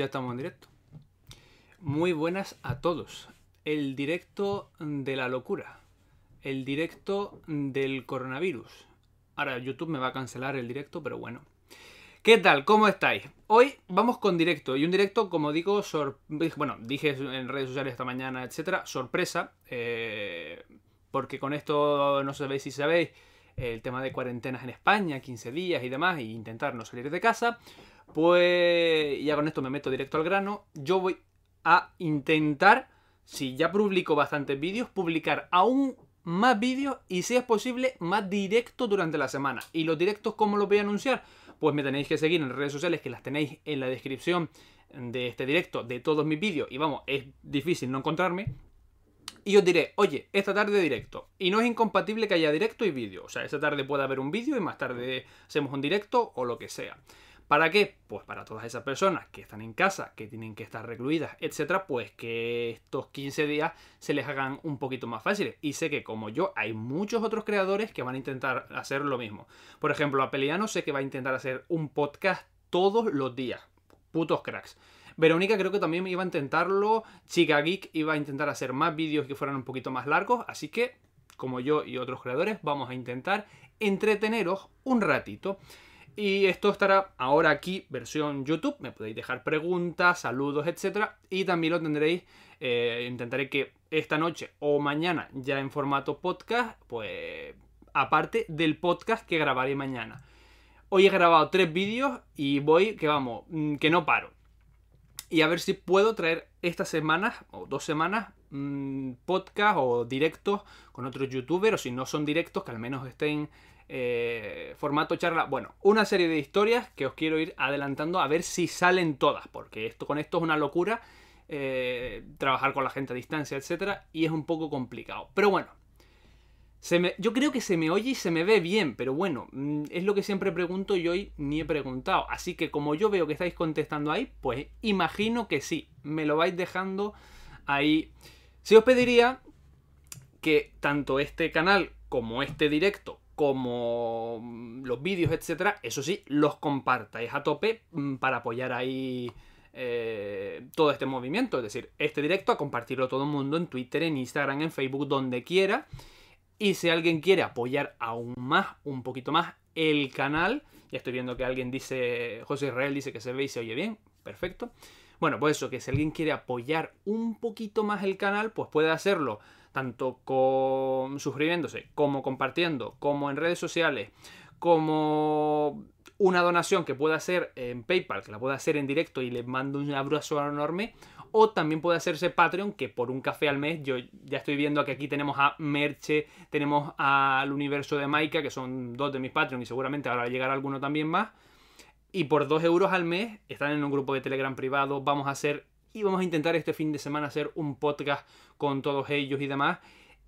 Ya estamos en directo. Muy buenas a todos. El directo de la locura. El directo del coronavirus. Ahora YouTube me va a cancelar el directo, pero bueno. ¿Qué tal? ¿Cómo estáis? Hoy vamos con directo. Y un directo, como digo, bueno, dije en redes sociales esta mañana, etcétera, sorpresa. Eh, porque con esto no sabéis si sabéis el tema de cuarentenas en España, 15 días y demás, e intentar no salir de casa. Pues ya con esto me meto directo al grano. Yo voy a intentar, si ya publico bastantes vídeos, publicar aún más vídeos y si es posible más directos durante la semana. ¿Y los directos cómo los voy a anunciar? Pues me tenéis que seguir en redes sociales que las tenéis en la descripción de este directo de todos mis vídeos. Y vamos, es difícil no encontrarme. Y os diré, oye, esta tarde directo. Y no es incompatible que haya directo y vídeo. O sea, esta tarde puede haber un vídeo y más tarde hacemos un directo o lo que sea. ¿Para qué? Pues para todas esas personas que están en casa, que tienen que estar recluidas, etcétera, pues que estos 15 días se les hagan un poquito más fáciles. Y sé que como yo, hay muchos otros creadores que van a intentar hacer lo mismo. Por ejemplo, Apeliano sé que va a intentar hacer un podcast todos los días. Putos cracks. Verónica creo que también iba a intentarlo. Chica Geek iba a intentar hacer más vídeos que fueran un poquito más largos. Así que, como yo y otros creadores, vamos a intentar entreteneros un ratito. Y esto estará ahora aquí, versión YouTube. Me podéis dejar preguntas, saludos, etc. Y también lo tendréis. Eh, intentaré que esta noche o mañana, ya en formato podcast, pues aparte del podcast que grabaré mañana. Hoy he grabado tres vídeos y voy, que vamos, mm, que no paro. Y a ver si puedo traer estas semanas o dos semanas mm, podcast o directos con otros youtubers, o si no son directos, que al menos estén eh, formato charla. Bueno, una serie de historias que os quiero ir adelantando a ver si salen todas, porque esto con esto es una locura. Eh, trabajar con la gente a distancia, etcétera, y es un poco complicado. Pero bueno, yo creo que se me oye y se me ve bien, pero bueno, mm, es lo que siempre pregunto y hoy ni he preguntado. Así que como yo veo que estáis contestando ahí, pues imagino que sí, me lo vais dejando ahí. Si os pediría que tanto este canal como este directo como mm, los vídeos, etcétera, eso sí, los compartáis a tope mm, para apoyar ahí eh, todo este movimiento. Es decir, este directo a compartirlo todo el mundo en Twitter, en Instagram, en Facebook, donde quiera. Y si alguien quiere apoyar aún más, un poquito más, el canal, ya estoy viendo que alguien dice, José Israel dice que se ve y se oye bien, perfecto. Bueno, pues eso, que si alguien quiere apoyar un poquito más el canal, pues puede hacerlo tanto con suscribiéndose, como compartiendo, como en redes sociales, como una donación que pueda hacer en PayPal, que la pueda hacer en directo y le mando un abrazo enorme, o también puede hacerse Patreon, que por un café al mes, yo ya estoy viendo que aquí tenemos a Merche, tenemos al universo de Maika, que son dos de mis Patreon y seguramente ahora llegará alguno también más. Y por dos euros al mes están en un grupo de Telegram privado, vamos a hacer y vamos a intentar este fin de semana hacer un podcast con todos ellos y demás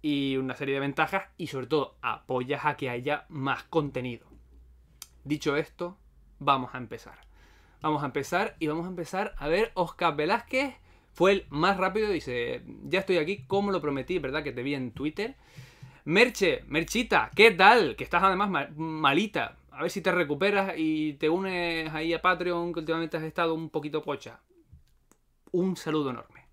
y una serie de ventajas y sobre todo apoyas a que haya más contenido. Dicho esto, vamos a empezar. Vamos a empezar y vamos a empezar a ver Oscar Velázquez fue el más rápido, dice, ya estoy aquí como lo prometí, ¿verdad? Que te vi en Twitter. Merche, Merchita, ¿qué tal? Que estás además malita. A ver si te recuperas y te unes ahí a Patreon, que últimamente has estado un poquito pocha un saludo enorme.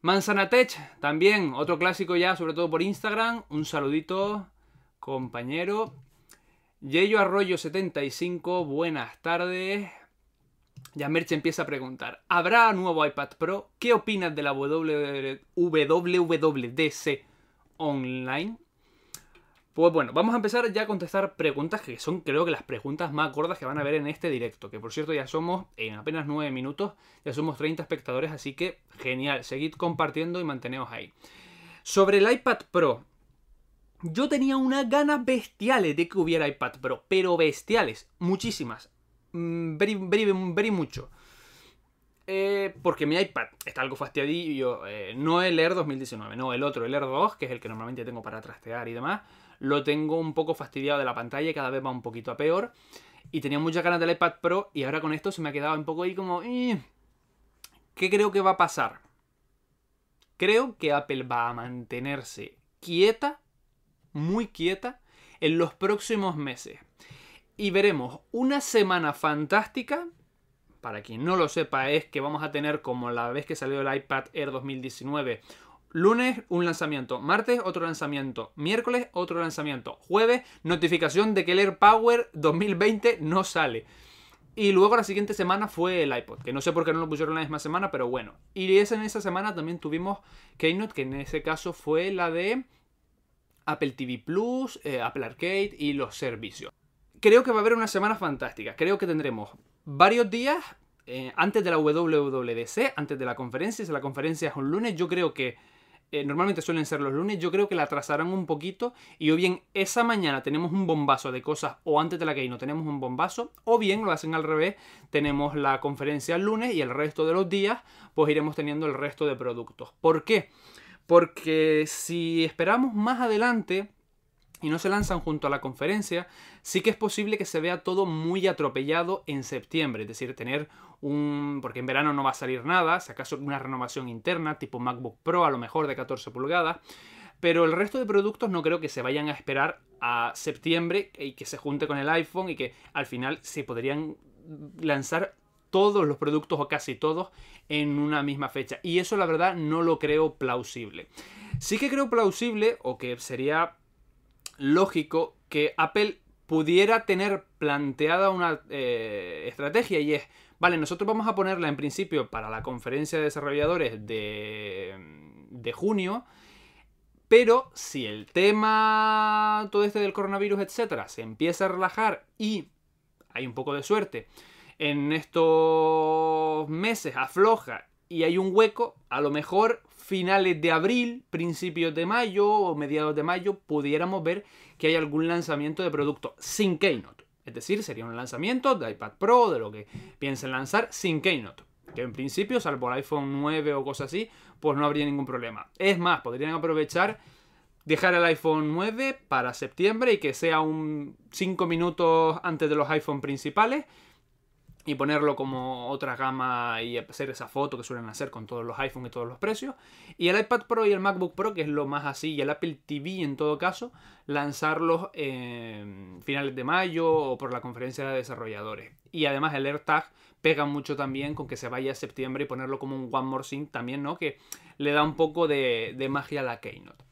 Manzanatech, también otro clásico ya, sobre todo por Instagram. Un saludito, compañero. Yello Arroyo 75, buenas tardes. Ya Merche empieza a preguntar, ¿habrá nuevo iPad Pro? ¿Qué opinas de la WWDC Online? Pues bueno, vamos a empezar ya a contestar preguntas que son creo que las preguntas más gordas que van a ver en este directo. Que por cierto ya somos en apenas 9 minutos, ya somos 30 espectadores, así que genial, seguid compartiendo y manteneos ahí. Sobre el iPad Pro, yo tenía unas ganas bestiales de que hubiera iPad Pro, pero bestiales, muchísimas. Mm, very, mucho. Eh, porque mi iPad está algo fastidiado. Eh, no el Air 2019, no el otro, el Air 2, que es el que normalmente tengo para trastear y demás lo tengo un poco fastidiado de la pantalla cada vez va un poquito a peor. Y tenía muchas ganas del iPad Pro y ahora con esto se me ha quedado un poco ahí como... Eh, ¿Qué creo que va a pasar? Creo que Apple va a mantenerse quieta, muy quieta, en los próximos meses. Y veremos una semana fantástica para quien no lo sepa, es que vamos a tener como la vez que salió el iPad Air 2019 Lunes, un lanzamiento. Martes, otro lanzamiento. Miércoles, otro lanzamiento. Jueves, notificación de que el Air Power 2020 no sale. Y luego la siguiente semana fue el iPod, que no sé por qué no lo pusieron la misma semana, pero bueno. Y en esa semana también tuvimos Keynote, que en ese caso fue la de Apple TV Plus, eh, Apple Arcade y los servicios. Creo que va a haber una semana fantástica. Creo que tendremos varios días eh, antes de la WWDC, antes de la conferencia. Si la conferencia es un lunes, yo creo que eh, normalmente suelen ser los lunes, yo creo que la atrasarán un poquito y o bien esa mañana tenemos un bombazo de cosas o antes de la que no tenemos un bombazo o bien lo hacen al revés, tenemos la conferencia el lunes y el resto de los días pues iremos teniendo el resto de productos. ¿Por qué? Porque si esperamos más adelante y no se lanzan junto a la conferencia, sí que es posible que se vea todo muy atropellado en septiembre, es decir, tener un... porque en verano no va a salir nada, si acaso una renovación interna, tipo MacBook Pro a lo mejor de 14 pulgadas, pero el resto de productos no creo que se vayan a esperar a septiembre y que se junte con el iPhone y que al final se podrían lanzar todos los productos o casi todos en una misma fecha. Y eso la verdad no lo creo plausible. Sí que creo plausible o que sería lógico que Apple pudiera tener planteada una eh, estrategia y es, vale, nosotros vamos a ponerla en principio para la conferencia de desarrolladores de, de junio, pero si el tema, todo este del coronavirus, etcétera, se empieza a relajar y hay un poco de suerte, en estos meses afloja y hay un hueco, a lo mejor finales de abril, principios de mayo o mediados de mayo, pudiéramos ver que hay algún lanzamiento de producto sin Keynote. Es decir, sería un lanzamiento de iPad Pro, de lo que piensen lanzar sin Keynote. Que en principio, salvo el iPhone 9 o cosas así, pues no habría ningún problema. Es más, podrían aprovechar, dejar el iPhone 9 para septiembre y que sea un 5 minutos antes de los iPhone principales y ponerlo como otra gama y hacer esa foto que suelen hacer con todos los iPhone y todos los precios. Y el iPad Pro y el MacBook Pro, que es lo más así, y el Apple TV en todo caso, lanzarlos en finales de mayo o por la conferencia de desarrolladores. Y además el AirTag pega mucho también con que se vaya a septiembre y ponerlo como un One More Thing también, ¿no? Que le da un poco de, magia a la Keynote.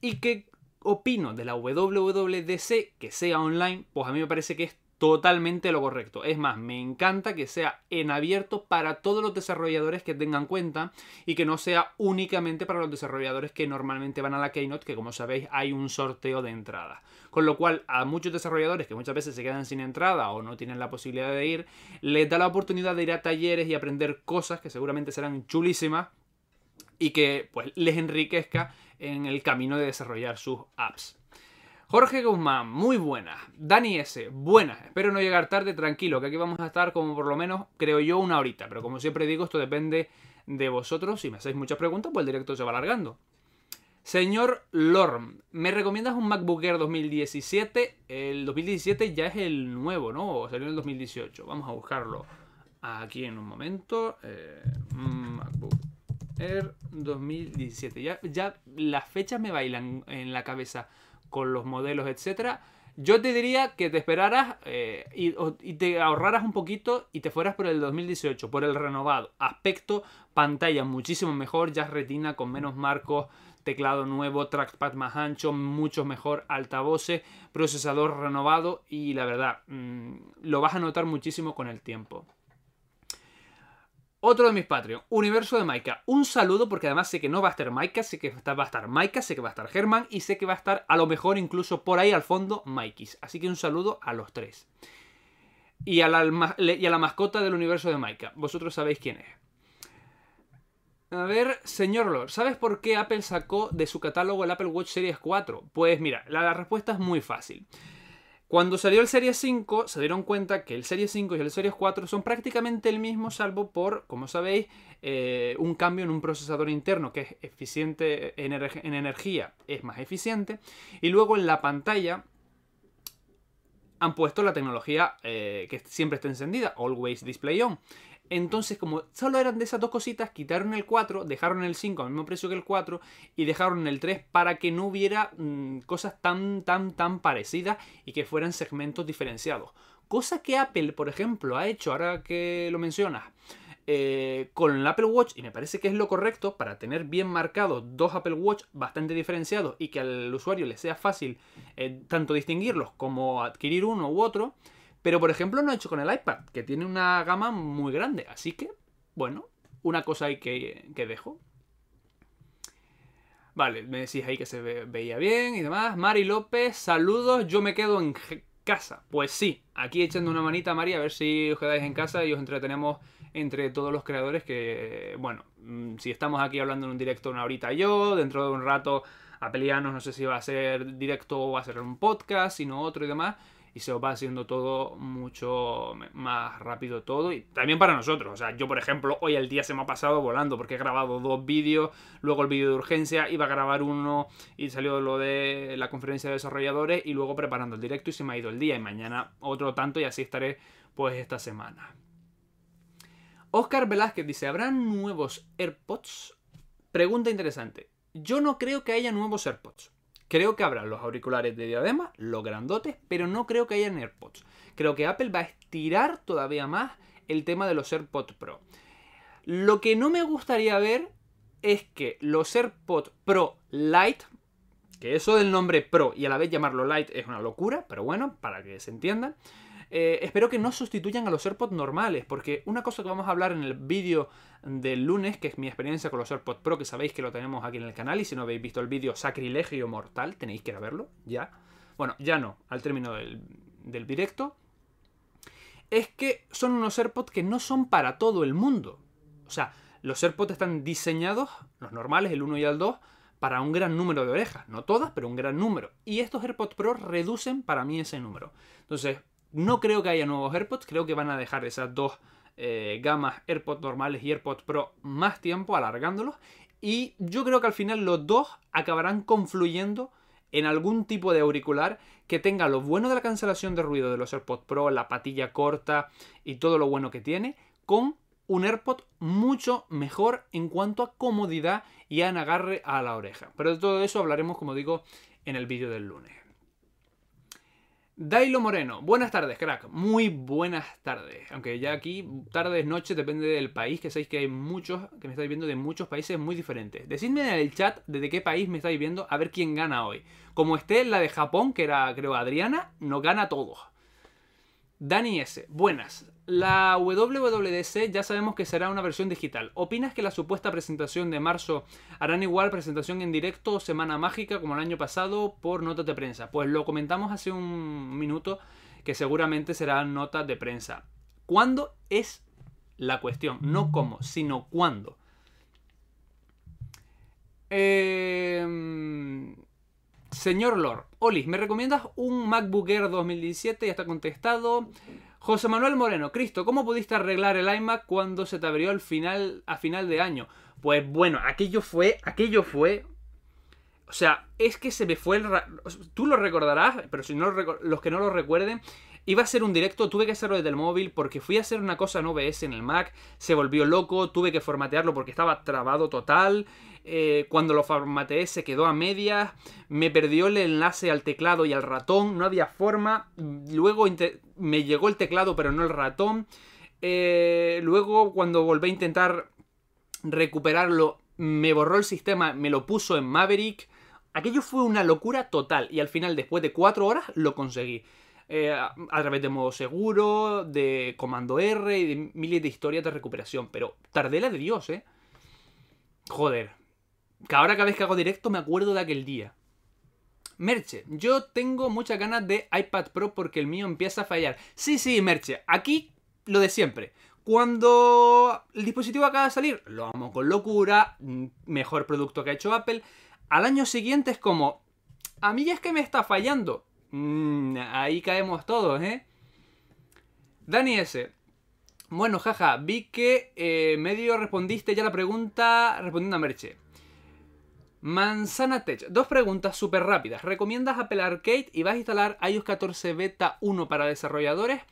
¿Y qué opino de la WWDC que sea online? Pues a mí me parece que es totalmente lo correcto. Es más, me encanta que sea en abierto para todos los desarrolladores que tengan cuenta y que no sea únicamente para los desarrolladores que normalmente van a la Keynote, que como sabéis hay un sorteo de entrada. Con lo cual a muchos desarrolladores que muchas veces se quedan sin entrada o no tienen la posibilidad de ir, les da la oportunidad de ir a talleres y aprender cosas que seguramente serán chulísimas y que pues les enriquezca en el camino de desarrollar sus apps. Jorge Guzmán, muy buena. Dani S, buena. Espero no llegar tarde, tranquilo, que aquí vamos a estar como por lo menos, creo yo, una horita. Pero como siempre digo, esto depende de vosotros. Si me hacéis muchas preguntas, pues el directo se va alargando. Señor Lorm, ¿me recomiendas un MacBook Air 2017? El 2017 ya es el nuevo, ¿no? O salió en el 2018. Vamos a buscarlo aquí en un momento. MacBook Air 2017. Ya, ya las fechas me bailan en la cabeza con los modelos, etcétera, yo te diría que te esperaras eh, y, te ahorraras un poquito y te fueras por el 2018, por el renovado. Aspecto, pantalla muchísimo mejor, ya retina con menos marcos, teclado nuevo, trackpad más ancho, mucho mejor altavoces, procesador renovado y la verdad, mm, lo vas a notar muchísimo con el tiempo. Otro de mis Patreon, Universo de Maika. Un saludo porque además sé que no va a estar Maika, sé que va a estar Maika, sé que va a estar Germán y sé que va a estar a lo mejor incluso por ahí al fondo Maikis. Así que un saludo a los tres. Y a la, mascota del universo de Maika. Vosotros sabéis quién es. A ver, señor Lord, ¿sabes por qué Apple sacó de su catálogo el Apple Watch Series 4? Pues mira, la respuesta es muy fácil. Cuando salió el Series 5, se dieron cuenta que el Series 5 y el Series 4 son prácticamente el mismo, salvo por, como sabéis, eh, un cambio en un procesador interno que es eficiente en, energía, es más eficiente. Y luego en la pantalla han puesto la tecnología eh, que siempre está encendida, Always Display On. Entonces, como solo eran de esas dos cositas, quitaron el 4, dejaron el 5 al mismo precio que el 4 y dejaron el 3 para que no hubiera mm, cosas tan, tan, tan parecidas y que fueran segmentos diferenciados. Cosa que Apple, por ejemplo, ha hecho, ahora que lo mencionas, eh, con el Apple Watch, y me parece que es lo correcto para tener bien marcados dos Apple Watch bastante diferenciados y que al usuario le sea fácil eh, tanto distinguirlos como adquirir uno u otro. Pero por ejemplo no ha hecho con el iPad, que tiene una gama muy grande. Así que, bueno, una cosa ahí que, que dejo. Vale, me decís ahí que se veía bien y demás. Mari López, saludos, yo me quedo en casa. Pues sí, aquí echando una manita, Mari, a ver si os quedáis en casa y os entretenemos entre todos los creadores que, bueno, mm, si estamos aquí hablando en un directo una horita yo, dentro de un rato a pelearnos, no sé si va a ser directo o va a ser un podcast, sino otro y demás, y se os va haciendo todo mucho más rápido todo, y también para nosotros, o sea, yo por ejemplo, hoy el día se me ha pasado volando porque he grabado dos vídeos, luego el vídeo de urgencia, iba a grabar uno y salió lo de la conferencia de desarrolladores y luego preparando el directo y se me ha ido el día y mañana otro tanto y así estaré pues esta semana. Oscar Velázquez dice, ¿habrán nuevos AirPods? Pregunta interesante. Yo no creo que haya nuevos AirPods. Creo que habrá los auriculares de diadema, los grandotes, pero no creo que haya AirPods. Creo que Apple va a estirar todavía más el tema de los AirPods Pro. Lo que no me gustaría ver es que los AirPods Pro Lite, que eso del nombre Pro y a la vez llamarlo Lite es una locura, pero bueno, para que se entiendan, eh, espero que no sustituyan a los AirPods normales, porque una cosa que vamos a hablar en el vídeo del lunes, que es mi experiencia con los AirPods Pro, que sabéis que lo tenemos aquí en el canal, y si no habéis visto el vídeo Sacrilegio Mortal, tenéis que ir a verlo, ya. Bueno, ya no, al término del, del directo. Es que son unos AirPods que no son para todo el mundo. O sea, los AirPods están diseñados, los normales, el 1 y el 2, para un gran número de orejas. No todas, pero un gran número. Y estos AirPods Pro reducen para mí ese número. Entonces, no creo que haya nuevos AirPods, creo que van a dejar esas dos eh, gamas AirPods normales y AirPods Pro más tiempo, alargándolos. Y yo creo que al final los dos acabarán confluyendo en algún tipo de auricular que tenga lo bueno de la cancelación de ruido de los AirPods Pro, la patilla corta y todo lo bueno que tiene, con un AirPod mucho mejor en cuanto a comodidad y a agarre a la oreja. Pero de todo eso hablaremos, como digo, en el vídeo del lunes. Dailo Moreno, buenas tardes, crack. Muy buenas tardes. Aunque ya aquí, tardes, noches, depende del país, que sabéis que hay muchos que me estáis viendo de muchos países muy diferentes. Decidme en el chat desde qué país me estáis viendo, a ver quién gana hoy. Como esté la de Japón, que era, creo, Adriana, no gana todo. Dani S. Buenas. La WWDC ya sabemos que será una versión digital. ¿Opinas que la supuesta presentación de marzo harán igual presentación en directo o semana mágica como el año pasado por notas de prensa? Pues lo comentamos hace un minuto que seguramente serán notas de prensa. ¿Cuándo es la cuestión? No cómo, sino cuándo. Eh... Señor Lord, Oli, ¿me recomiendas un MacBook Air 2017? Ya está contestado. José Manuel Moreno, Cristo, ¿cómo pudiste arreglar el iMac cuando se te abrió al final, a final de año? Pues bueno, aquello fue, aquello fue... O sea, es que se me fue el... Tú lo recordarás, pero si no los que no lo recuerden, Iba a ser un directo, tuve que hacerlo desde el móvil porque fui a hacer una cosa en OBS en el Mac, se volvió loco, tuve que formatearlo porque estaba trabado total. Eh, cuando lo formateé se quedó a medias, me perdió el enlace al teclado y al ratón, no había forma. Luego me llegó el teclado pero no el ratón. Eh, luego cuando volví a intentar recuperarlo, me borró el sistema, me lo puso en Maverick. Aquello fue una locura total y al final, después de cuatro horas, lo conseguí. Eh, a, través de modo seguro, de comando R y de miles de historias de recuperación. Pero tardé la de Dios, ¿eh? Joder. Que ahora cada vez que hago directo me acuerdo de aquel día. Merche, yo tengo muchas ganas de iPad Pro porque el mío empieza a fallar. Sí, sí, Merche, aquí lo de siempre. Cuando el dispositivo acaba de salir, lo amo con locura, mm, mejor producto que ha hecho Apple. Al año siguiente es como, a mí ya es que me está fallando. Mm, ahí caemos todos, ¿eh? Dani S. Bueno, jaja, vi que eh, medio respondiste ya la pregunta respondiendo a Merche. Manzana Tech, dos preguntas súper rápidas. ¿Recomiendas Apple Arcade y vas a instalar iOS 14 Beta 1 para desarrolladores?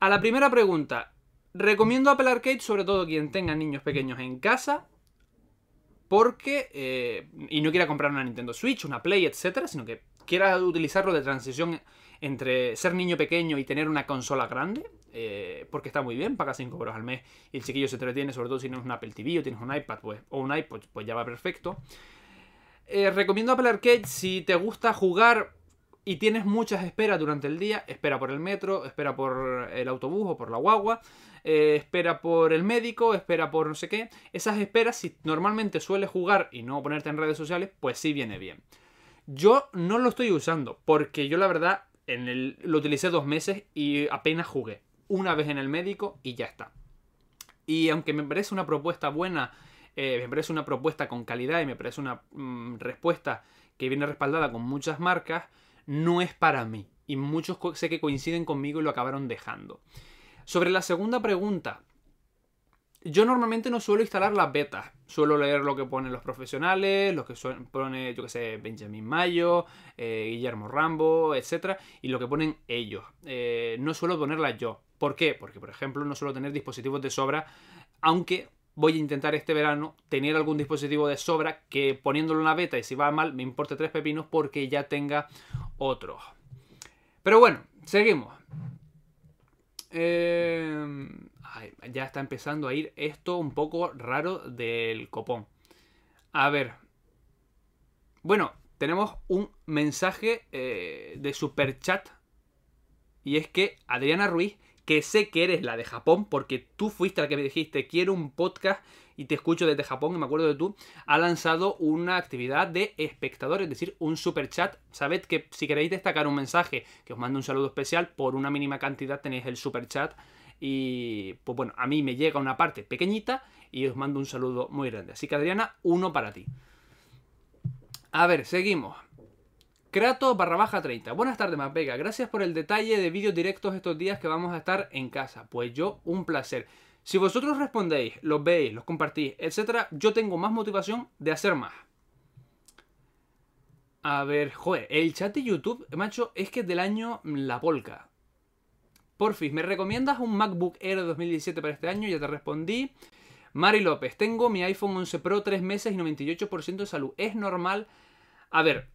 A la primera pregunta, recomiendo Apple Arcade sobre todo quien tenga niños pequeños en casa. Porque, eh, y no quiera comprar una Nintendo Switch, una Play, etcétera, sino que quieras utilizarlo de transición entre ser niño pequeño y tener una consola grande, eh, porque está muy bien, paga 5 euros al mes y el chiquillo se entretiene, sobre todo si tienes un Apple TV o tienes un iPad pues, o un iPod, pues ya va perfecto. Eh, recomiendo Apple Arcade si te gusta jugar y tienes muchas esperas durante el día, espera por el metro, espera por el autobús o por la guagua, eh, espera por el médico, espera por no sé qué. Esas esperas, si normalmente sueles jugar y no ponerte en redes sociales, pues sí viene bien. Yo no lo estoy usando, porque yo la verdad en el, lo utilicé dos meses y apenas jugué. Una vez en el médico y ya está. Y aunque me parece una propuesta buena, eh, me parece una propuesta con calidad y me parece una mm, respuesta que viene respaldada con muchas marcas, no es para mí. Y muchos sé que coinciden conmigo y lo acabaron dejando. Sobre la segunda pregunta, yo normalmente no suelo instalar las betas. Suelo leer lo que ponen los profesionales, lo que pone, yo que sé, Benjamin Mayo, eh, Guillermo Rambo, etc. Y lo que ponen ellos. Eh, no suelo ponerlas yo. ¿Por qué? Porque, por ejemplo, no suelo tener dispositivos de sobra, aunque voy a intentar este verano tener algún dispositivo de sobra que poniéndolo en la beta y si va mal me importe tres pepinos porque ya tenga otro. Pero bueno, seguimos. Eh, ya está empezando a ir esto un poco raro del copón. A ver. Bueno, tenemos un mensaje eh, de super chat. Y es que Adriana Ruiz, que sé que eres la de Japón, porque tú fuiste la que me dijiste, quiero un podcast y te escucho desde Japón, y me acuerdo de tú, ha lanzado una actividad de espectadores, es decir, un super chat. Sabed que si queréis destacar un mensaje, que os mando un saludo especial, por una mínima cantidad tenéis el super chat y pues bueno, a mí me llega una parte pequeñita y os mando un saludo muy grande. Así que Adriana, uno para ti. A ver, seguimos. Kratos barra baja 30. Buenas tardes, Mapega. Gracias por el detalle de vídeos directos estos días que vamos a estar en casa. Pues yo, un placer. Si vosotros respondéis, los veis, los compartís, etc., yo tengo más motivación de hacer más. A ver, joder, el chat de YouTube, macho, es que es del año La Polka. Porfis, ¿me recomiendas un MacBook Air 2017 para este año? Ya te respondí. Mari López, tengo mi iPhone 11 Pro 3 meses y 98% de salud. ¿Es normal? A ver,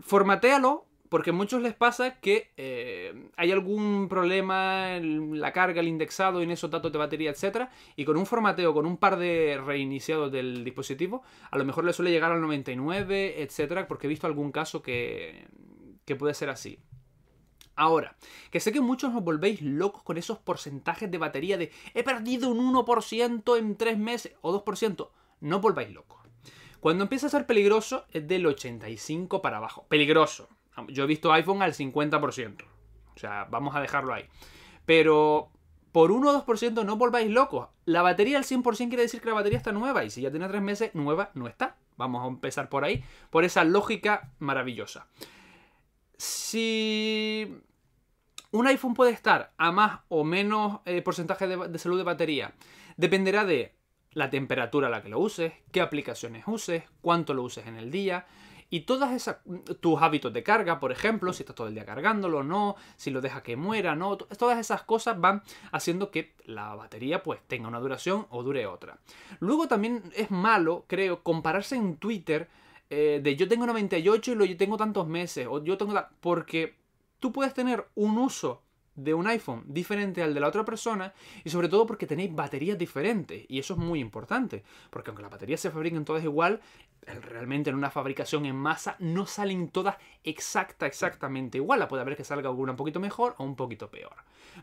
formatealo, porque a muchos les pasa que eh, hay algún problema en la carga, el indexado, en esos datos de batería, etc. Y con un formateo, con un par de reiniciados del dispositivo, a lo mejor le suele llegar al 99, etc. Porque he visto algún caso que, que puede ser así. Ahora, que sé que muchos os volvéis locos con esos porcentajes de batería de he perdido un 1% en 3 meses o 2%. No volváis locos. Cuando empieza a ser peligroso es del 85 para abajo. Peligroso. Yo he visto iPhone al 50%. O sea, vamos a dejarlo ahí. Pero por 1 o 2% no volváis locos. La batería al 100% quiere decir que la batería está nueva. Y si ya tiene 3 meses, nueva no está. Vamos a empezar por ahí. Por esa lógica maravillosa. Si un iPhone puede estar a más o menos eh, porcentaje de, salud de batería. Dependerá de la temperatura a la que lo uses, qué aplicaciones uses, cuánto lo uses en el día y todas esas tus hábitos de carga, por ejemplo, si estás todo el día cargándolo no, si lo dejas que muera, no, todas esas cosas van haciendo que la batería pues tenga una duración o dure otra. Luego también es malo, creo, compararse en Twitter eh, de yo tengo 98 y lo yo tengo tantos meses o yo tengo porque tú puedes tener un uso de un iPhone diferente al de la otra persona y sobre todo porque tenéis baterías diferentes. Y eso es muy importante porque aunque las baterías se fabriquen todas igual realmente en una fabricación en masa no salen todas exacta, exactamente igual. Puede haber que salga alguna un poquito mejor o un poquito peor.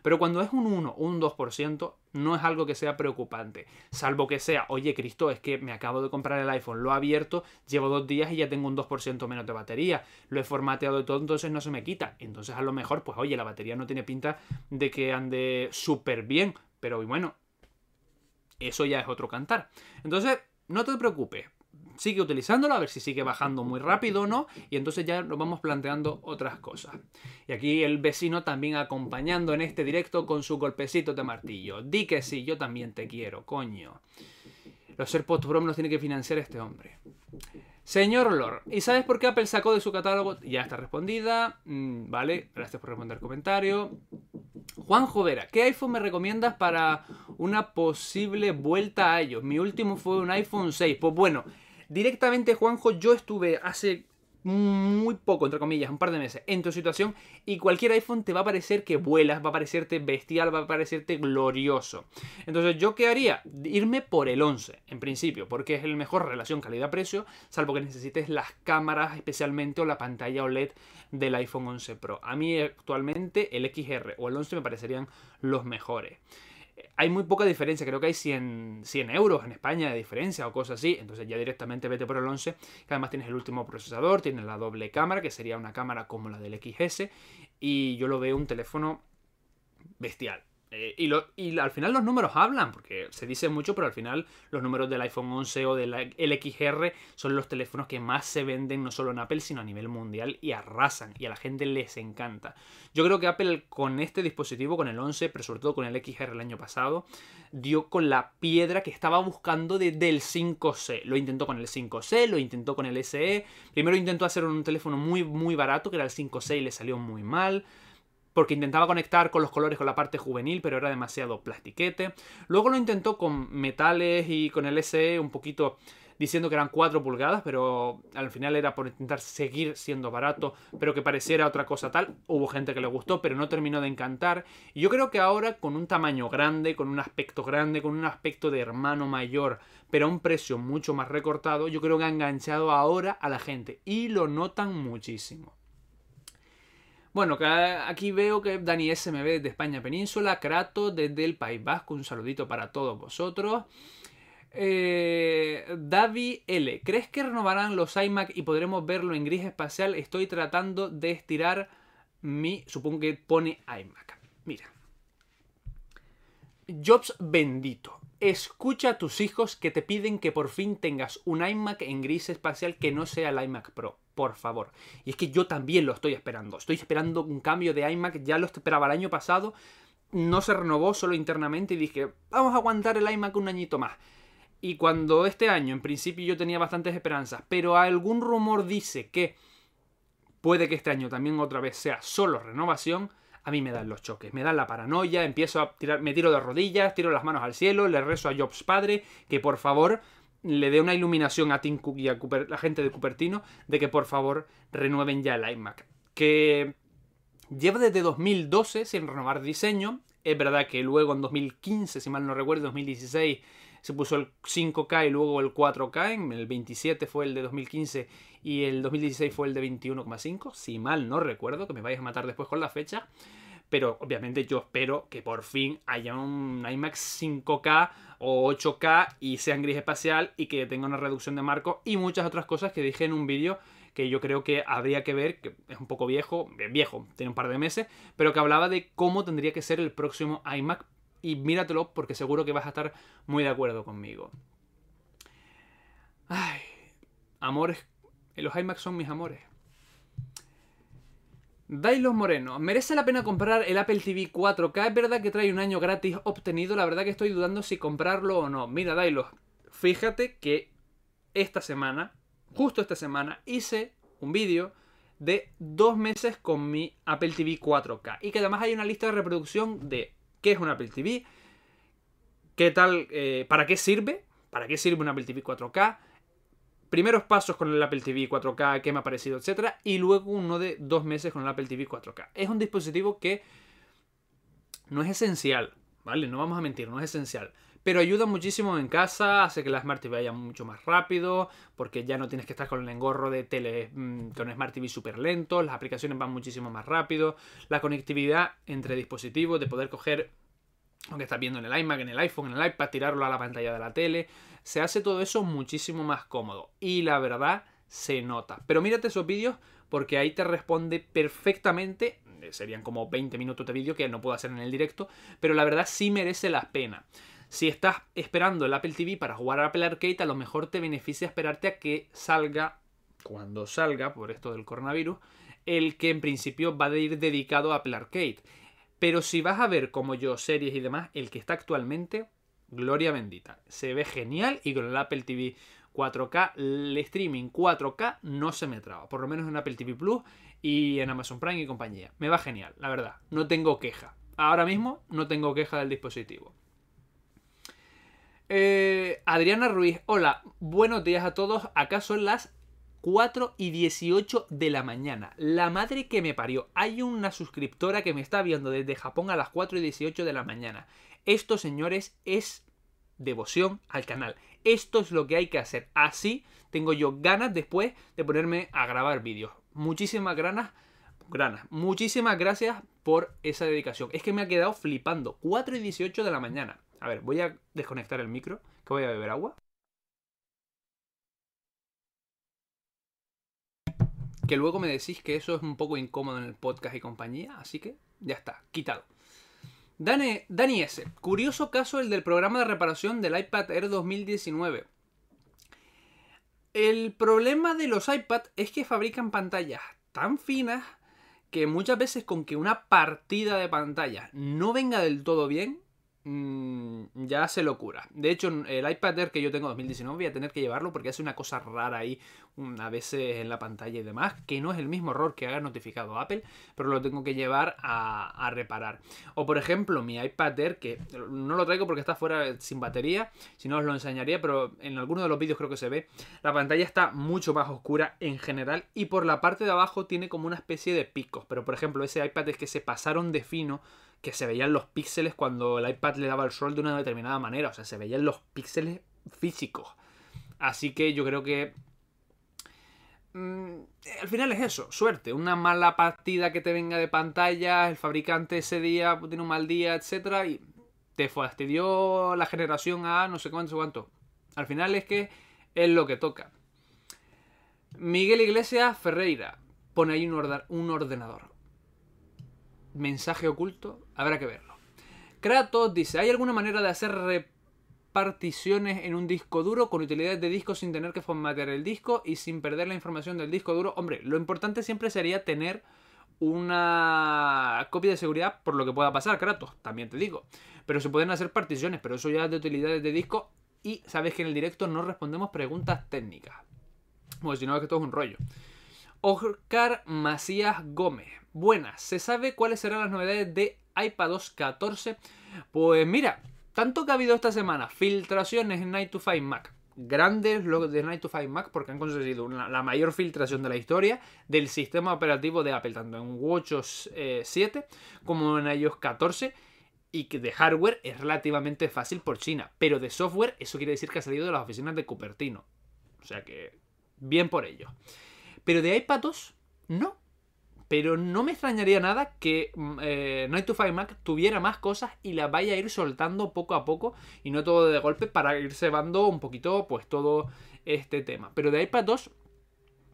Pero cuando es un 1 o un 2%, no es algo que sea preocupante. Salvo que sea, oye Cristo, es que me acabo de comprar el iPhone, lo he abierto, llevo dos días y ya tengo un 2% menos de batería. Lo he formateado y todo, entonces no se me quita. Entonces a lo mejor, pues oye, la batería no tiene pinta de que ande súper bien. Pero bueno, eso ya es otro cantar. Entonces, no te preocupes sigue utilizándolo, a ver si sigue bajando muy rápido o no, y entonces ya nos vamos planteando otras cosas. Y aquí el vecino también acompañando en este directo con su golpecito de martillo. Di que sí, yo también te quiero, coño. Los AirPods Pro los tiene que financiar este hombre. Señor Lord, ¿y sabes por qué Apple sacó de su catálogo? Ya está respondida. Mm, vale, gracias por responder el comentario. Juan Jovera, ¿qué iPhone me recomiendas para una posible vuelta a ellos? Mi último fue un iPhone 6. Pues bueno, Directamente, Juanjo, yo estuve hace muy poco, entre comillas, un par de meses en tu situación y cualquier iPhone te va a parecer que vuelas, va a parecerte bestial, va a parecerte glorioso. Entonces, ¿yo qué haría? Irme por el 11, en principio, porque es el mejor relación calidad-precio, salvo que necesites las cámaras especialmente o la pantalla OLED del iPhone 11 Pro. A mí actualmente el XR o el 11 me parecerían los mejores hay muy poca diferencia, creo que hay 100, 100, euros en España de diferencia o cosas así, entonces ya directamente vete por el 11, que además tienes el último procesador, tienes la doble cámara, que sería una cámara como la del XS, y yo lo veo un teléfono bestial. Eh, y, al final los números hablan, porque se dice mucho, pero al final los números del iPhone 11 o del LXR son los teléfonos que más se venden no solo en Apple, sino a nivel mundial y arrasan y a la gente les encanta. Yo creo que Apple con este dispositivo, con el 11, pero sobre todo con el XR el año pasado, dio con la piedra que estaba buscando desde el 5C. Lo intentó con el 5C, lo intentó con el SE. Primero intentó hacer un teléfono muy, muy barato, que era el 5C, y le salió muy mal porque intentaba conectar con los colores con la parte juvenil, pero era demasiado plastiquete. Luego lo intentó con metales y con el SE un poquito diciendo que eran 4 pulgadas, pero al final era por intentar seguir siendo barato, pero que pareciera otra cosa tal. Hubo gente que le gustó, pero no terminó de encantar. Y yo creo que ahora, con un tamaño grande, con un aspecto grande, con un aspecto de hermano mayor, pero a un precio mucho más recortado, yo creo que ha enganchado ahora a la gente y lo notan muchísimo. Bueno, aquí veo que Dani SMB desde España Península, Krato desde el País Vasco, un saludito para todos vosotros. Eh, L. ¿Crees que renovarán los iMac y podremos verlo en gris espacial? Estoy tratando de estirar mi... Supongo que pone iMac. Mira. Jobs bendito. Escucha a tus hijos que te piden que por fin tengas un iMac en gris espacial que no sea el iMac Pro por favor. Y es que yo también lo estoy esperando. Estoy esperando un cambio de iMac, ya lo esperaba el año pasado, no se renovó solo internamente y dije, vamos a aguantar el iMac un añito más. Y cuando este año, en principio yo tenía bastantes esperanzas, pero algún rumor dice que puede que este año también otra vez sea solo renovación, a mí me dan los choques, me dan la paranoia, empiezo a tirar, me tiro de rodillas, tiro las manos al cielo, le rezo a Jobs padre que por favor le dé una iluminación a Tim Cook y a la gente de Cupertino de que por favor renueven ya el iMac. Que lleva desde 2012 sin renovar diseño. Es verdad que luego en 2015, si mal no recuerdo, 2016 se puso el 5K y luego el 4K. En el 27 fue el de 2015 y el 2016 fue el de 21,5. Si mal no recuerdo, que me vais a matar después con la fecha. Pero obviamente yo espero que por fin haya un iMac 5K o 8K y sea en gris espacial y que tenga una reducción de marco y muchas otras cosas que dije en un vídeo que yo creo que habría que ver, que es un poco viejo, eh, viejo, tiene un par de meses, pero que hablaba de cómo tendría que ser el próximo iMac y míratelo porque seguro que vas a estar muy de acuerdo conmigo. Ay, amores, los iMacs son mis amores. Dailos Moreno, ¿merece la pena comprar el Apple TV 4K? Es verdad que trae un año gratis obtenido, la verdad que estoy dudando si comprarlo o no. Mira, Dailos, fíjate que esta semana, justo esta semana, hice un vídeo de dos meses con mi Apple TV 4K. Y que además hay una lista de reproducción de qué es un Apple TV, qué tal, eh, para qué sirve, para qué sirve un Apple TV 4K, primeros pasos con el Apple TV 4K, qué me ha parecido, etcétera, y luego uno de dos meses con el Apple TV 4K. Es un dispositivo que no es esencial, ¿vale? No vamos a mentir, no es esencial. Pero ayuda muchísimo en casa, hace que la Smart TV vaya mucho más rápido, porque ya no tienes que estar con el engorro de tele mm, con Smart TV súper lento, las aplicaciones van muchísimo más rápido, la conectividad entre dispositivos, de poder coger aunque estás viendo en el iMac, en el iPhone, en el iPad, tirarlo a la pantalla de la tele. Se hace todo eso muchísimo más cómodo. Y la verdad, se nota. Pero mírate esos vídeos porque ahí te responde perfectamente. Eh, serían como 20 minutos de vídeo que no puedo hacer en el directo. Pero la verdad sí merece la pena. Si estás esperando el Apple TV para jugar a Apple Arcade, a lo mejor te beneficia esperarte a que salga, cuando salga, por esto del coronavirus, el que en principio va a ir dedicado a Apple Arcade. Pero si vas a ver como yo series y demás, el que está actualmente, gloria bendita. Se ve genial y con el Apple TV 4K, el streaming 4K no se me traba. Por lo menos en Apple TV Plus y en Amazon Prime y compañía. Me va genial, la verdad. No tengo queja. Ahora mismo no tengo queja del dispositivo. Eh, Adriana Ruiz, hola, buenos días a todos. Acá son las 4 y 18 de la mañana. La madre que me parió. Hay una suscriptora que me está viendo desde Japón a las 4 y 18 de la mañana. Esto, señores, es devoción al canal. Esto es lo que hay que hacer. Así tengo yo ganas después de ponerme a grabar vídeos. Muchísimas ganas. Granas. Muchísimas gracias por esa dedicación. Es que me ha quedado flipando. 4 y 18 de la mañana. A ver, voy a desconectar el micro, que voy a beber agua. Que luego me decís que eso es un poco incómodo en el podcast y compañía, así que ya está, quitado. Dani, Dani S. Curioso caso el del programa de reparación del iPad Air 2019. El problema de los iPad es que fabrican pantallas tan finas que muchas veces con que una partida de pantalla no venga del todo bien, Mm, ya se locura. De hecho, el iPad Air que yo tengo 2019 voy a tener que llevarlo porque hace una cosa rara ahí a veces en la pantalla y demás, que no es el mismo error que haga notificado Apple, pero lo tengo que llevar a, reparar. O por ejemplo, mi iPad Air, que no lo traigo porque está fuera sin batería, si no os lo enseñaría, pero en alguno de los vídeos creo que se ve, la pantalla está mucho más oscura en general y por la parte de abajo tiene como una especie de picos, pero por ejemplo ese iPad es que se pasaron de fino que se veían los píxeles cuando el iPad le daba el sol de una determinada manera. O sea, se veían los píxeles físicos. Así que yo creo que... Mm, al final es eso, suerte. Una mala partida que te venga de pantalla, el fabricante ese día tiene un mal día, etc. Y te fastidió la generación A no sé cuánto, cuánto. Al final es que es lo que toca. Miguel Iglesias Ferreira pone ahí un ordenador mensaje oculto, habrá que verlo. Kratos dice, ¿hay alguna manera de hacer reparticiones en un disco duro con utilidades de disco sin tener que formatear el disco y sin perder la información del disco duro? Hombre, lo importante siempre sería tener una copia de seguridad por lo que pueda pasar, Kratos, también te digo. Pero se pueden hacer particiones, pero eso ya es de utilidades de disco y sabes que en el directo no respondemos preguntas técnicas. Pues si no es que todo es un rollo. Oscar Macías Gómez. Buenas, ¿se sabe cuáles serán las novedades de iPadOS 14? Pues mira, tanto que ha habido esta semana filtraciones en Night to 5 Mac. Grandes logos de Night to 5 Mac porque han conseguido la mayor filtración de la historia del sistema operativo de Apple, tanto en WatchOS 7 eh, como en iOS 14 y que de hardware es relativamente fácil por China, pero de software eso quiere decir que ha salido de las oficinas de Cupertino. O sea que bien por ello. Pero de iPadOS, no. Pero no me extrañaría nada que mm, eh, Night to Five Mac tuviera más cosas y las vaya a ir soltando poco a poco y no todo de golpe para ir cebando un poquito pues todo este tema. Pero de iPad 2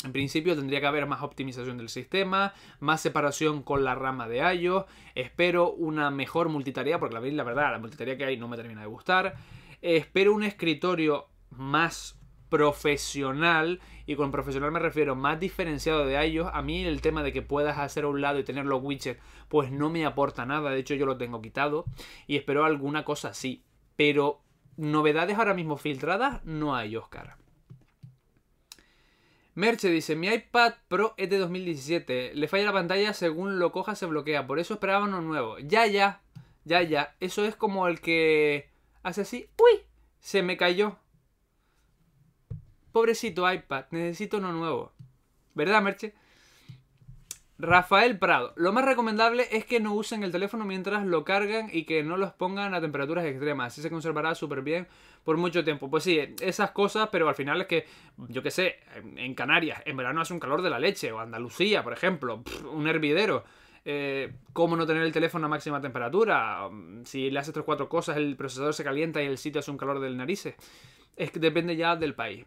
en principio tendría que haber más optimización del sistema, más separación con la rama de iOS, espero una mejor multitarea, porque la verdad la multitarea que hay no me termina de gustar, espero un escritorio más profesional, y con profesional me refiero más diferenciado de iOS, a mí el tema de que puedas hacer a un lado y tener los widgets, pues no me aporta nada, de hecho yo lo tengo quitado, y espero alguna cosa así, pero novedades ahora mismo filtradas no hay, Oscar. Merche dice, mi iPad Pro es de 2017, le falla la pantalla según lo coja se bloquea, por eso esperaba uno nuevo. Ya, ya, ya, ya, eso es como el que hace así, uy, se me cayó. Pobrecito iPad, necesito uno nuevo. ¿Verdad, Merche? Rafael Prado. Lo más recomendable es que no usen el teléfono mientras lo cargan y que no los pongan a temperaturas extremas. Así se conservará súper bien por mucho tiempo. Pues sí, esas cosas, pero al final es que, yo qué sé, en Canarias, en verano hace un calor de la leche, o Andalucía, por ejemplo, un hervidero. Eh, ¿Cómo no tener el teléfono a máxima temperatura? Si le haces tres o cuatro cosas, el procesador se calienta y el sitio hace un calor del narices es que depende ya del país.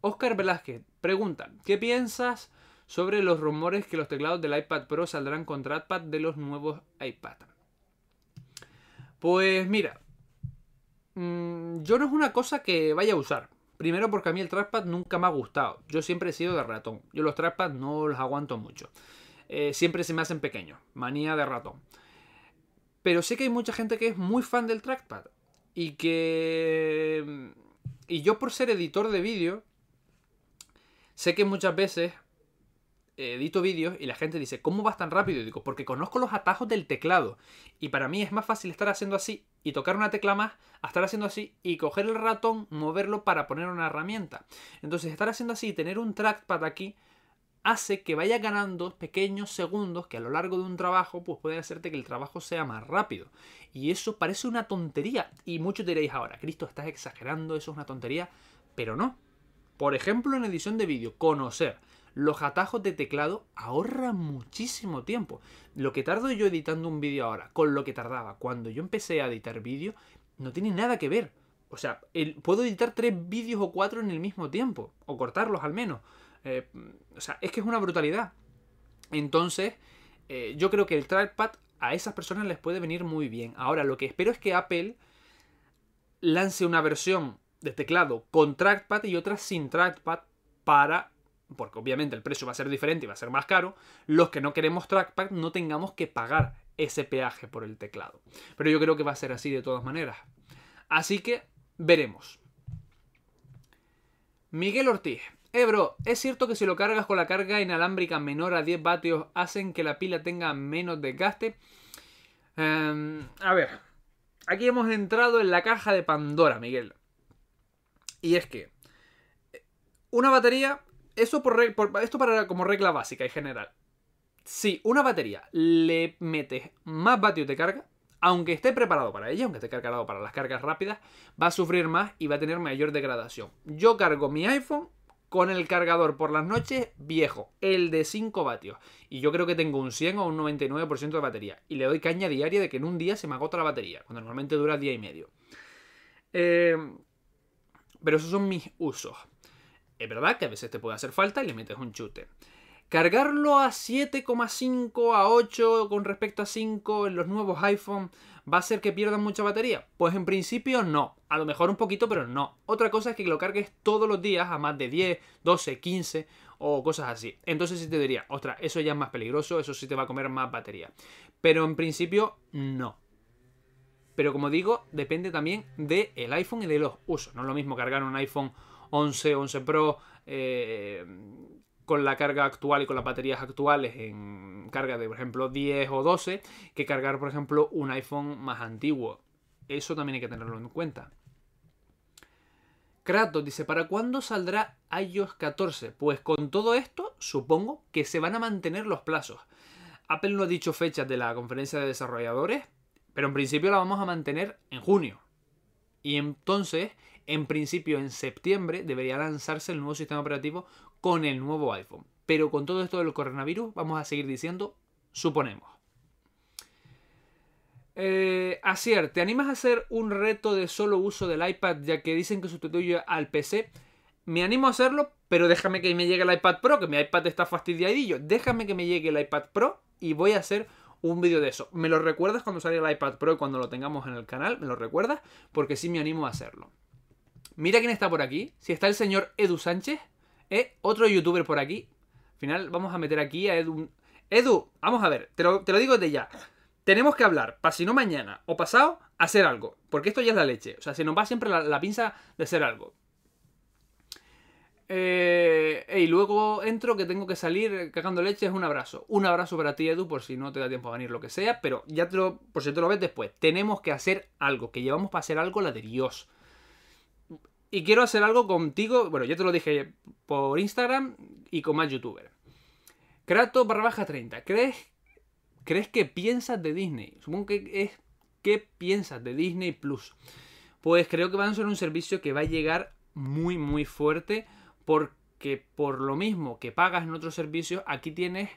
Oscar eh, Velázquez pregunta, ¿qué piensas sobre los rumores que los teclados del iPad Pro saldrán con trackpad de los nuevos iPad? Pues mira, mm, yo no es una cosa que vaya a usar. Primero porque a mí el trackpad nunca me ha gustado. Yo siempre he sido de ratón. Yo los trackpads no los aguanto mucho. Eh, siempre se me hacen pequeños. Manía de ratón. Pero sé que hay mucha gente que es muy fan del trackpad y que... Y yo por ser editor de vídeo, sé que muchas veces edito vídeos y la gente dice, ¿cómo vas tan rápido? Y digo, porque conozco los atajos del teclado. Y para mí es más fácil estar haciendo así y tocar una tecla más, a estar haciendo así y coger el ratón, moverlo para poner una herramienta. Entonces, estar haciendo así y tener un trackpad aquí hace que vaya ganando pequeños segundos que a lo largo de un trabajo pues puede hacerte que el trabajo sea más rápido. Y eso parece una tontería. Y muchos diréis ahora, Cristo, estás exagerando, eso es una tontería. Pero no. Por ejemplo, en edición de vídeo, conocer los atajos de teclado ahorra muchísimo tiempo. Lo que tardo yo editando un vídeo ahora con lo que tardaba cuando yo empecé a editar vídeo no tiene nada que ver. O sea, puedo editar tres vídeos o cuatro en el mismo tiempo, o cortarlos al menos. Eh, o sea, es que es una brutalidad. Entonces, eh, yo creo que el trackpad a esas personas les puede venir muy bien. Ahora, lo que espero es que Apple lance una versión de teclado con trackpad y otra sin trackpad para porque obviamente el precio va a ser diferente y va a ser más caro, los que no queremos trackpad no tengamos que pagar ese peaje por el teclado. Pero yo creo que va a ser así de todas maneras. Así que veremos. Miguel Ortiz. Eh, bro, ¿es cierto que si lo cargas con la carga inalámbrica menor a 10 vatios hacen que la pila tenga menos desgaste? Em, a ver, aquí hemos entrado en la caja de Pandora, Miguel. Y es que una batería eso por, esto para como regla básica y general. Si una batería le metes más vatios de carga, aunque esté preparado para ella, aunque esté cargado para las cargas rápidas, va a sufrir más y va a tener mayor degradación. Yo cargo mi iPhone con el cargador por las noches viejo, el de 5 vatios. Y yo creo que tengo un 100 o un 99% de batería. Y le doy caña diaria de que en un día se me agota la batería, cuando normalmente dura día y medio. Eh, pero esos son mis usos. Es verdad que a veces te puede hacer falta y le metes un chute. Cargarlo a 7,5 a 8 con respecto a 5 en los nuevos iPhone va a hacer que pierdan mucha batería. Pues en principio no. A lo mejor un poquito, pero no. Otra cosa es que lo cargues todos los días a más de 10, 12, 15 o cosas así. Entonces sí te diría, ostras, eso ya es más peligroso, eso sí te va a comer más batería. Pero en principio no. Pero como digo, depende también del iPhone y de los usos. No es lo mismo cargar un iPhone 11, 11 Pro, eh, con la carga actual y con las baterías actuales en carga de, por ejemplo, 10 o 12, que cargar, por ejemplo, un iPhone más antiguo. Eso también hay que tenerlo en cuenta. Kratos dice, ¿para cuándo saldrá iOS 14? Pues con todo esto, supongo que se van a mantener los plazos. Apple no ha dicho fechas de la conferencia de desarrolladores, pero en principio la vamos a mantener en junio. Y entonces en principio, en septiembre debería lanzarse el nuevo sistema operativo con el nuevo iPhone. Pero con todo esto del coronavirus, vamos a seguir diciendo, suponemos. Eh, ¿te animas a hacer un reto de solo uso del iPad ya que dicen que sustituye al PC? Me animo a hacerlo, pero déjame que me llegue el iPad Pro, que mi iPad está fastidiadillo. Déjame que me llegue el iPad Pro y voy a hacer un vídeo de eso. ¿Me lo recuerdas cuando salga el iPad Pro y cuando lo tengamos en el canal? ¿Me lo recuerdas? Porque sí me animo a hacerlo. Mira quién está por aquí. Si está el señor Edu Sánchez, ¿eh? otro youtuber por aquí. Al final vamos a meter aquí a Edu. Edu, vamos a ver, te lo, digo de ya. Tenemos que hablar, para si no mañana o pasado, hacer algo. Porque esto ya es la leche. O sea, se nos va siempre la, pinza de hacer algo. Eh, y luego entro que tengo que salir cagando leche. Es un abrazo. Un abrazo para ti, Edu, por si no te da tiempo a venir, lo que sea. Pero ya te lo, por si te lo ves después. Tenemos que hacer algo. Que llevamos para hacer algo la de Dios. Y quiero hacer algo contigo, bueno, yo te lo dije por Instagram y con más youtubers. Krato barra baja 30. ¿Crees, ¿Crees que piensas de Disney? Supongo que es ¿qué piensas de Disney Plus? Pues creo que va a ser un servicio que va a llegar muy muy fuerte porque por lo mismo que pagas en otros servicios, aquí tienes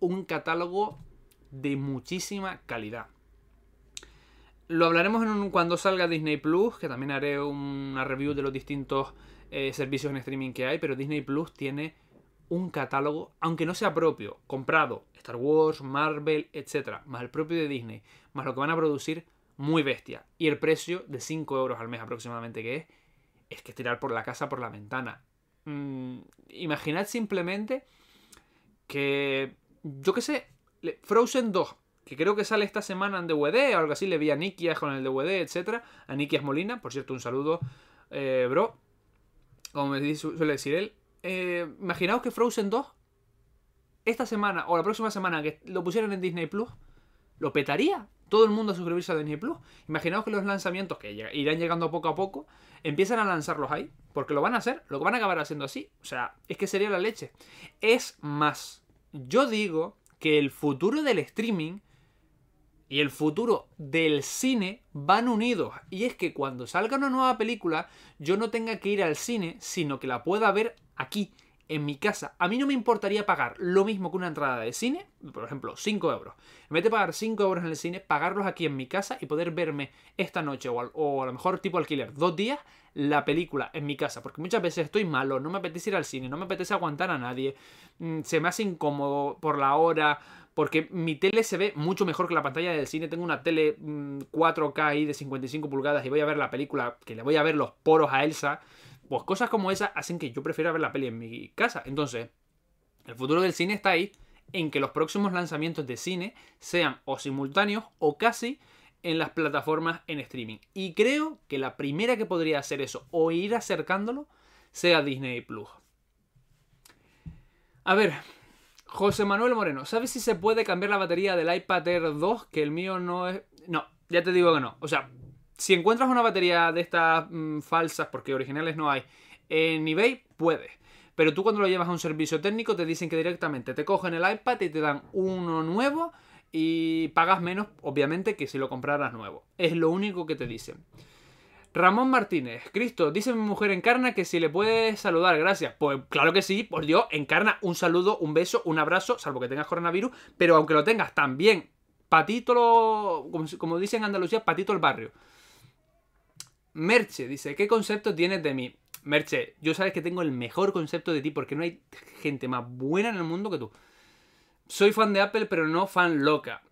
un catálogo de muchísima calidad. Lo hablaremos en cuando salga Disney Plus, que también haré una review de los distintos eh, servicios en streaming que hay, pero Disney Plus tiene un catálogo, aunque no sea propio, comprado, Star Wars, Marvel, etc., más el propio de Disney, más lo que van a producir, muy bestia. Y el precio de 5 euros al mes aproximadamente que es, es que tirar por la casa por la ventana. Mm, imaginad simplemente que, yo qué sé, Frozen 2 que creo que sale esta semana en DVD o algo así, le vi a Nikias con el DVD, etc. A Nikias Molina, por cierto, un saludo, eh, bro, como me suele decir él. Eh, imaginaos que Frozen 2 esta semana o la próxima semana que lo pusieran en Disney Plus, lo petaría. Todo el mundo a suscribirse a Disney Plus. Imaginaos que los lanzamientos que irán llegando poco a poco empiezan a lanzarlos ahí. Porque lo van a hacer, lo van a acabar haciendo así. O sea, es que sería la leche. Es más, yo digo que el futuro del streaming y el futuro del cine van unidos. Y es que cuando salga una nueva película, yo no tenga que ir al cine, sino que la pueda ver aquí, en mi casa. A mí no me importaría pagar lo mismo que una entrada de cine, por ejemplo, 5 euros. En vez de pagar 5 euros en el cine, pagarlos aquí en mi casa y poder verme esta noche o, a lo mejor tipo alquiler, dos días, la película en mi casa. Porque muchas veces estoy malo, no me apetece ir al cine, no me apetece aguantar a nadie, mm, se me hace incómodo por la hora, porque mi tele se ve mucho mejor que la pantalla del cine. Tengo una tele 4K mm, ahí de 55 pulgadas y voy a ver la película, que le voy a ver los poros a Elsa. Pues cosas como esa hacen que yo prefiera ver la peli en mi casa. Entonces, el futuro del cine está ahí en que los próximos lanzamientos de cine sean o simultáneos o casi en las plataformas en streaming. Y creo que la primera que podría hacer eso o ir acercándolo sea Disney Plus. A ver, José Manuel Moreno, ¿sabes si se puede cambiar la batería del iPad Air 2? Que el mío no es... No, ya te digo que no. O sea, si encuentras una batería de estas mm, falsas, porque originales no hay, en eBay, puedes. Pero tú cuando lo llevas a un servicio técnico te dicen que directamente te cogen el iPad y te dan uno nuevo y pagas menos, obviamente, que si lo compraras nuevo. Es lo único que te dicen. Ramón Martínez, Cristo, dice mi mujer Encarna que si le puedes saludar, gracias. Pues claro que sí, por Dios, Encarna, un saludo, un beso, un abrazo, salvo que tengas coronavirus, pero aunque lo tengas también, patito lo, como, como dicen en Andalucía, patito el barrio. Merche dice, ¿qué concepto tienes de mí? Merche, yo sabes que tengo el mejor concepto de ti porque no hay gente más buena en el mundo que tú. Soy fan de Apple, pero no fan loca.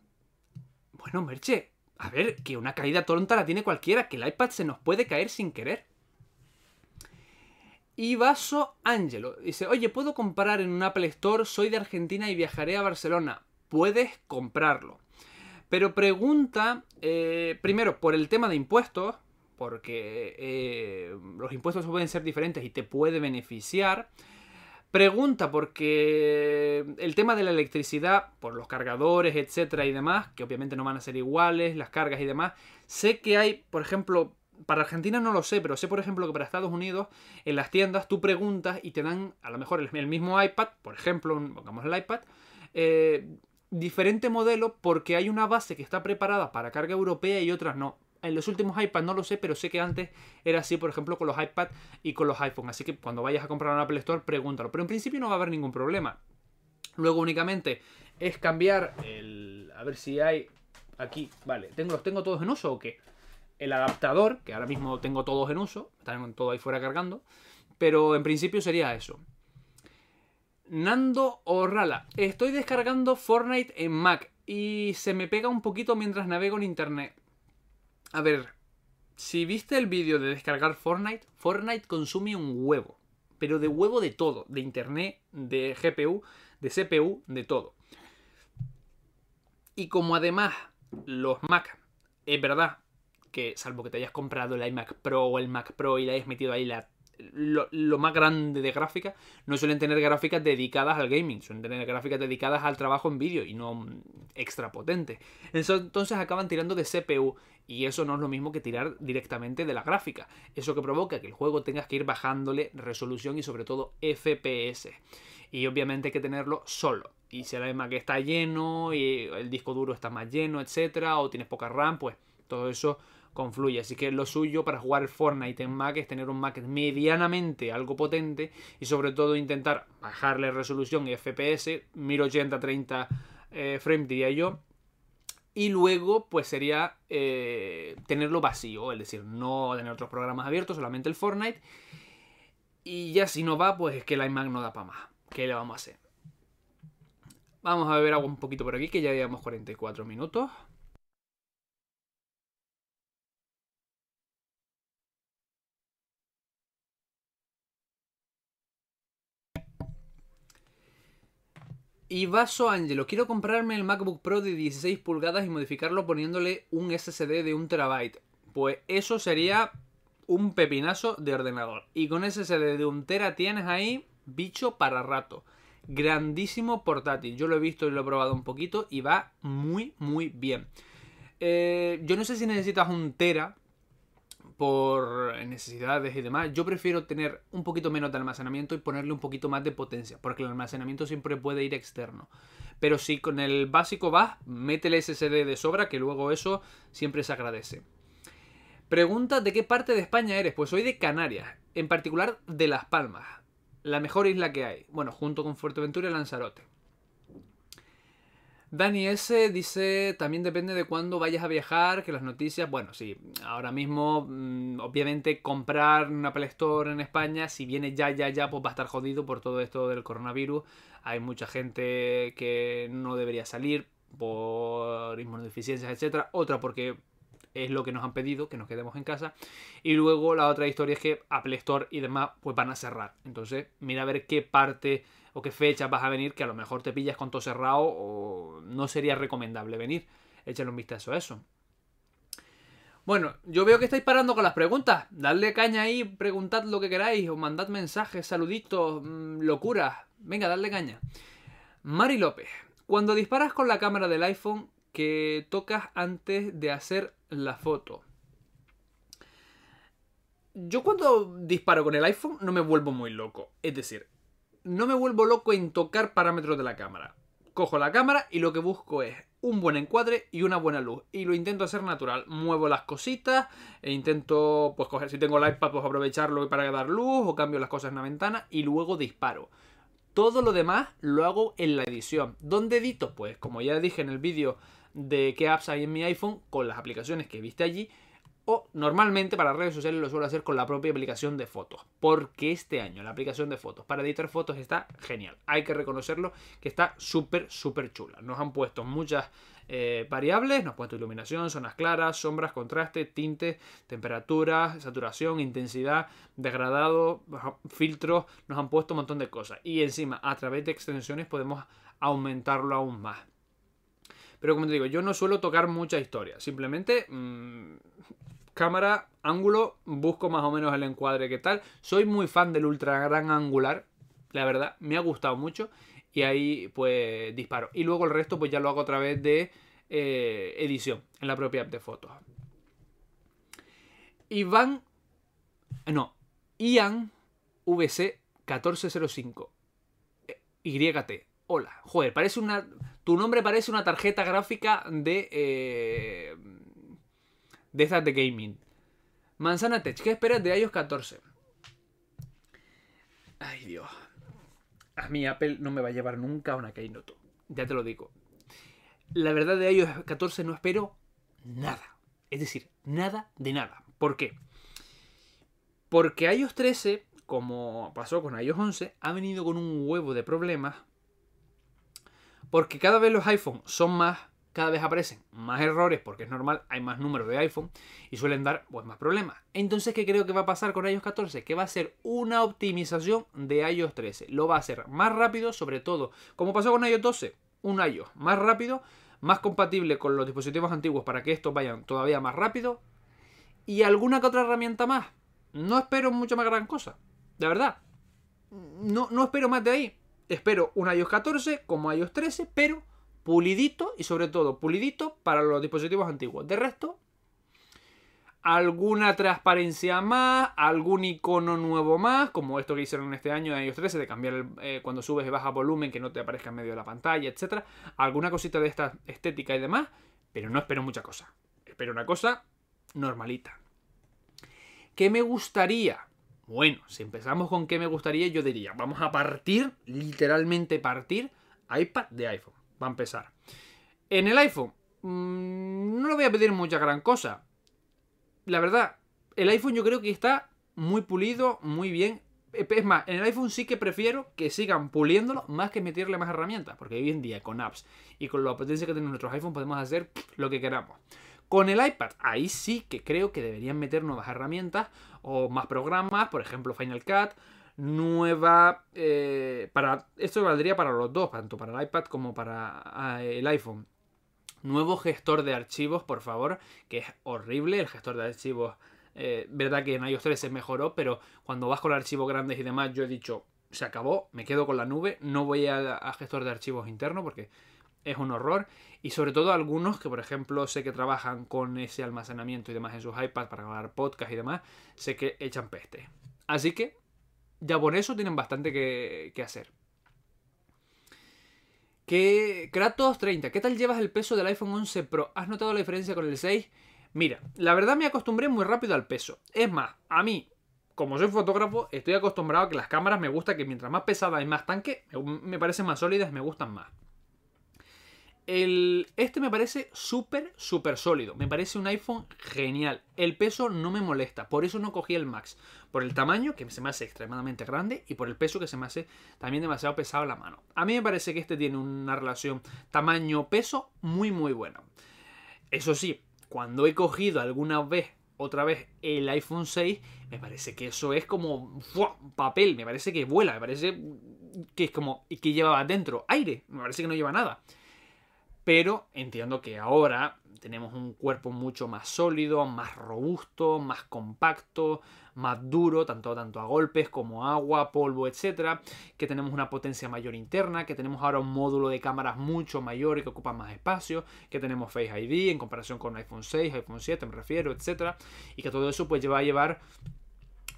Bueno, Merche, a ver, que una caída tonta la tiene cualquiera, que el iPad se nos puede caer sin querer. Y Vaso Angelo dice, oye, ¿puedo comprar en un Apple Store? Soy de Argentina y viajaré a Barcelona. Puedes comprarlo. Pero pregunta, eh, primero, por el tema de impuestos, porque eh, los impuestos pueden ser diferentes y te puede beneficiar. Pregunta porque el tema de la electricidad, por los cargadores, etcétera y demás, que obviamente no van a ser iguales, las cargas y demás, sé que hay, por ejemplo, para Argentina no lo sé, pero sé por ejemplo que para Estados Unidos en las tiendas tú preguntas y te dan a lo mejor el, mismo iPad, por ejemplo, pongamos el iPad, eh, diferente modelo porque hay una base que está preparada para carga europea y otras no en los últimos iPads no lo sé, pero sé que antes era así, por ejemplo, con los iPads y con los iPhones. Así que cuando vayas a comprar un Apple Store, pregúntalo. Pero en principio no va a haber ningún problema. Luego únicamente es cambiar el... A ver si hay... Aquí, vale. ¿Tengo, ¿Los tengo todos en uso o qué? El adaptador, que ahora mismo tengo todos en uso. Están todo ahí fuera cargando. Pero en principio sería eso. Nando Orrala. Estoy descargando Fortnite en Mac y se me pega un poquito mientras navego en internet. A ver, si viste el vídeo de descargar Fortnite, Fortnite consume un huevo. Pero de huevo de todo. De internet, de GPU, de CPU, de todo. Y como además los Mac, es verdad que salvo que te hayas comprado el iMac Pro o el Mac Pro y le hayas metido ahí la lo, más grande de gráfica no suelen tener gráficas dedicadas al gaming, suelen tener gráficas dedicadas al trabajo en vídeo y no extra potentes. Entonces acaban tirando de CPU y eso no es lo mismo que tirar directamente de la gráfica. Eso que provoca que el juego tengas que ir bajándole resolución y sobre todo FPS. Y obviamente hay que tenerlo solo. Y si el que está lleno y el disco duro está más lleno, etcétera, o tienes poca RAM, pues todo eso confluye. Así que lo suyo para jugar Fortnite en Mac es tener un Mac medianamente algo potente y sobre todo intentar bajarle resolución y FPS, 1080-30 eh, frame diría yo. Y luego, pues sería eh, tenerlo vacío, es decir, no tener otros programas abiertos, solamente el Fortnite. Y ya si no va, pues es que el iMac no da para más. ¿Qué le vamos a hacer? Vamos a beber agua un poquito por aquí, que ya llevamos 44 minutos. Y Vaso Angelo, quiero comprarme el MacBook Pro de 16 pulgadas y modificarlo poniéndole un SSD de 1 terabyte. Pues eso sería un pepinazo de ordenador. Y con SSD de 1 tera tienes ahí bicho para rato. grandísimo portátil. Yo lo he visto y lo he probado un poquito y va muy, muy bien. Eh, yo no sé si necesitas un Tera por necesidades y demás. Yo prefiero tener un poquito menos de almacenamiento y ponerle un poquito más de potencia, porque el almacenamiento siempre puede ir externo. Pero si con el básico vas, métele SSD de sobra, que luego eso siempre se agradece. Pregunta de qué parte de España eres. Pues soy de Canarias, en particular de Las Palmas, la mejor isla que hay. Bueno, junto con Fuerteventura y Lanzarote. Dani S dice, también depende de cuándo vayas a viajar, que las noticias, bueno, sí, ahora mismo, mm, obviamente comprar una Apple Store en España, si viene ya, ya, ya, pues va a estar jodido por todo esto del coronavirus. Hay mucha gente que no debería salir por inmunodeficiencias, etcétera. Otra porque es lo que nos han pedido, que nos quedemos en casa. Y luego la otra historia es que Apple Store y demás pues van a cerrar. Entonces, mira a ver qué parte o qué fecha vas a venir, que a lo mejor te pillas con todo cerrado o no sería recomendable venir. Échale un vistazo a eso. Bueno, yo veo que estáis parando con las preguntas. Dadle caña ahí, preguntad lo que queráis, o mandad mensajes, saluditos, mm, locuras. Venga, dadle caña. Mari López, cuando disparas con la cámara del iPhone que tocas antes de hacer la foto. Yo cuando disparo con el iPhone no me vuelvo muy loco. Es decir, no me vuelvo loco en tocar parámetros de la cámara. Cojo la cámara y lo que busco es un buen encuadre y una buena luz. Y lo intento hacer natural. Muevo las cositas e intento, pues coger, si tengo el iPad, pues aprovecharlo para dar luz o cambio las cosas en la ventana y luego disparo. Todo lo demás lo hago en la edición. ¿Dónde edito? Pues como ya dije en el vídeo de qué apps hay en mi iPhone, con las aplicaciones que viste allí, o normalmente para redes sociales lo suelo hacer con la propia aplicación de fotos. Porque este año la aplicación de fotos para editar fotos está genial. Hay que reconocerlo que está súper, súper chula. Nos han puesto muchas eh, variables. Nos han puesto iluminación, zonas claras, sombras, contraste, tinte, temperatura, saturación, intensidad, degradado, filtros. Nos han puesto un montón de cosas. Y encima a través de extensiones podemos aumentarlo aún más. Pero como te digo, yo no suelo tocar mucha historia. Simplemente mmm, cámara, ángulo, busco más o menos el encuadre que tal. Soy muy fan del ultra gran angular, la verdad, me ha gustado mucho. Y ahí pues disparo. Y luego el resto pues ya lo hago a través de eh, edición en la propia app de fotos. Iván, no, Ian VC 1405 YT. Hola, joder, parece una. Tu nombre parece una tarjeta gráfica de. Eh, de estas de gaming. Manzana Tech, ¿qué esperas de iOS 14? Ay, Dios. A mí Apple no me va a llevar nunca una Keynote. Ya te lo digo. La verdad de iOS 14 no espero nada. Es decir, nada de nada. ¿Por qué? Porque iOS 13, como pasó con iOS 11, ha venido con un huevo de problemas. Porque cada vez los iPhones son más cada vez aparecen más errores porque es normal, hay más números de iPhone y suelen dar pues, más problemas. Entonces, ¿qué creo que va a pasar con iOS 14? Que va a ser una optimización de iOS 13. Lo va a hacer más rápido, sobre todo, como pasó con iOS 12, un iOS más rápido, más compatible con los dispositivos antiguos para que estos vayan todavía más rápido y alguna que otra herramienta más. No espero mucho más gran cosa, de verdad. No, no espero más de ahí. Espero un iOS 14 como iOS 13, pero pulidito y sobre todo pulidito para los dispositivos antiguos. De resto, alguna transparencia más, algún icono nuevo más, como esto que hicieron este año en iOS 13, de cambiar eh, cuando subes y bajas volumen que no te aparezca en medio de la pantalla, etcétera. Alguna cosita de esta estética y demás, pero no espero mucha cosa. Espero una cosa normalita. ¿Qué me gustaría? Bueno, si empezamos con qué me gustaría, yo diría, vamos a partir, literalmente partir, iPad de iPhone va a empezar. En el iPhone, mmm, no le voy a pedir mucha gran cosa. La verdad, el iPhone yo creo que está muy pulido, muy bien. Es más, en el iPhone sí que prefiero que sigan puliéndolo más que meterle más herramientas, porque hoy en día con apps y con la potencia que tienen nuestros iPhones podemos hacer lo que queramos. Con el iPad, ahí sí que creo que deberían meter nuevas herramientas o más programas, por ejemplo Final Cut, nueva eh, para esto valdría para los dos tanto para el iPad como para ah, el iPhone nuevo gestor de archivos por favor que es horrible el gestor de archivos eh, verdad que en iOS 3 se mejoró pero cuando vas con archivos grandes y demás yo he dicho se acabó, me quedo con la nube, no voy a, a gestor de archivos interno porque es un horror. Y sobre todo algunos que, por ejemplo, sé que trabajan con ese almacenamiento y demás en sus iPads para grabar podcast y demás, sé que echan peste. Así que ya por eso tienen bastante que, hacer. Que Kratos 30, ¿qué tal llevas el peso del iPhone 11 Pro? ¿Has notado la diferencia con el 6? Mira, la verdad me acostumbré muy rápido al peso. Es más, a mí, como soy fotógrafo, estoy acostumbrado a que las cámaras me gusta que mientras más pesadas y más tanque, me parecen más sólidas, me gustan más. El, este me parece súper, súper sólido. Me parece un iPhone genial. El peso no me molesta. Por eso no cogí el Max. Por el tamaño, que se me hace extremadamente grande. Y por el peso, que se me hace también demasiado pesado la mano. A mí me parece que este tiene una relación tamaño-peso muy, muy buena. Eso sí, cuando he cogido alguna vez, otra vez, el iPhone 6, me parece que eso es como papel. Me parece que vuela. Me parece que es como... que lleva dentro? Aire. Me parece que no lleva nada. Pero entiendo que ahora tenemos un cuerpo mucho más sólido, más robusto, más compacto, más duro, tanto, tanto a golpes como agua, polvo, etc. Que tenemos una potencia mayor interna, que tenemos ahora un módulo de cámaras mucho mayor y que ocupa más espacio, que tenemos Face ID en comparación con iPhone 6, iPhone 7 me refiero, etc. Y que todo eso pues lleva a llevar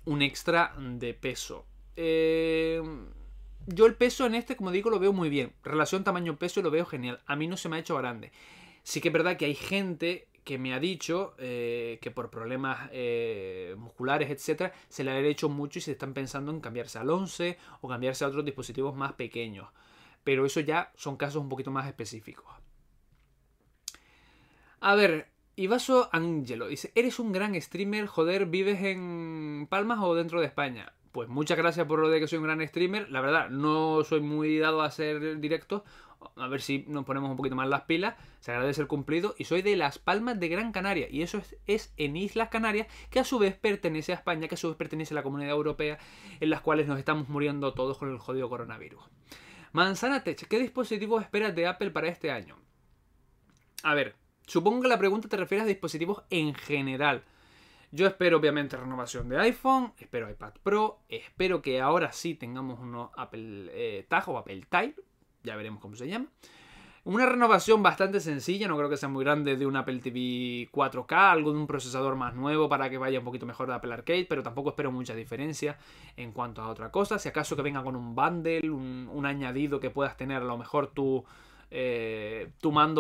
un extra de peso. Eh yo el peso en este, como digo, lo veo muy bien. Relación tamaño-peso lo veo genial. A mí no se me ha hecho grande. Sí que es verdad que hay gente que me ha dicho eh, que por problemas eh, musculares, etcétera, se le ha hecho mucho y se están pensando en cambiarse al 11 o cambiarse a otros dispositivos más pequeños. Pero eso ya son casos un poquito más específicos. A ver, Ivaso Angelo dice: ¿Eres un gran streamer? Joder, ¿vives en Palmas o dentro de España? Pues muchas gracias por lo de que soy un gran streamer. La verdad, no soy muy dado a hacer directos. A ver si nos ponemos un poquito más las pilas. Se agradece el cumplido. Y soy de Las Palmas de Gran Canaria. Y eso es, en Islas Canarias, que a su vez pertenece a España, que a su vez pertenece a la comunidad europea, en las cuales nos estamos muriendo todos con el jodido coronavirus. Manzana Tech, ¿qué dispositivos esperas de Apple para este año? A ver, supongo que la pregunta te refieres a dispositivos en general. Yo espero obviamente renovación de iPhone, espero iPad Pro, espero que ahora sí tengamos unos Apple eh, o Apple Tile, ya veremos cómo se llama. Una renovación bastante sencilla, no creo que sea muy grande, de un Apple TV 4K, algo de un procesador más nuevo para que vaya un poquito mejor de Apple Arcade, pero tampoco espero mucha diferencia en cuanto a otra cosa. Si acaso que venga con un bundle, un, un añadido que puedas tener a lo mejor tu eh,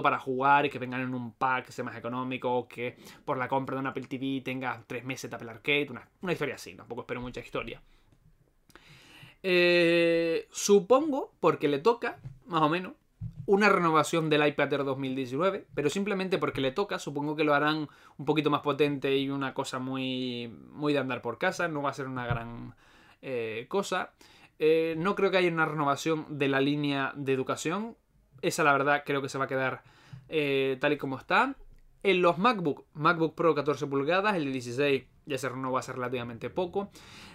para jugar y que vengan en un pack que sea más económico, que por la compra de un Apple TV tenga tres meses de Apple Arcade, una, historia así, tampoco espero mucha historia. Eh, supongo, porque le toca, más o menos, una renovación del iPad Air 2019, pero simplemente porque le toca, supongo que lo harán un poquito más potente y una cosa muy, muy de andar por casa, no va a ser una gran eh, cosa. no creo que haya una renovación de la línea de educación. Esa la verdad creo que se va a quedar eh, tal y como está. En los MacBook, MacBook Pro 14 pulgadas, el de 16 ya se renovó hace relativamente poco.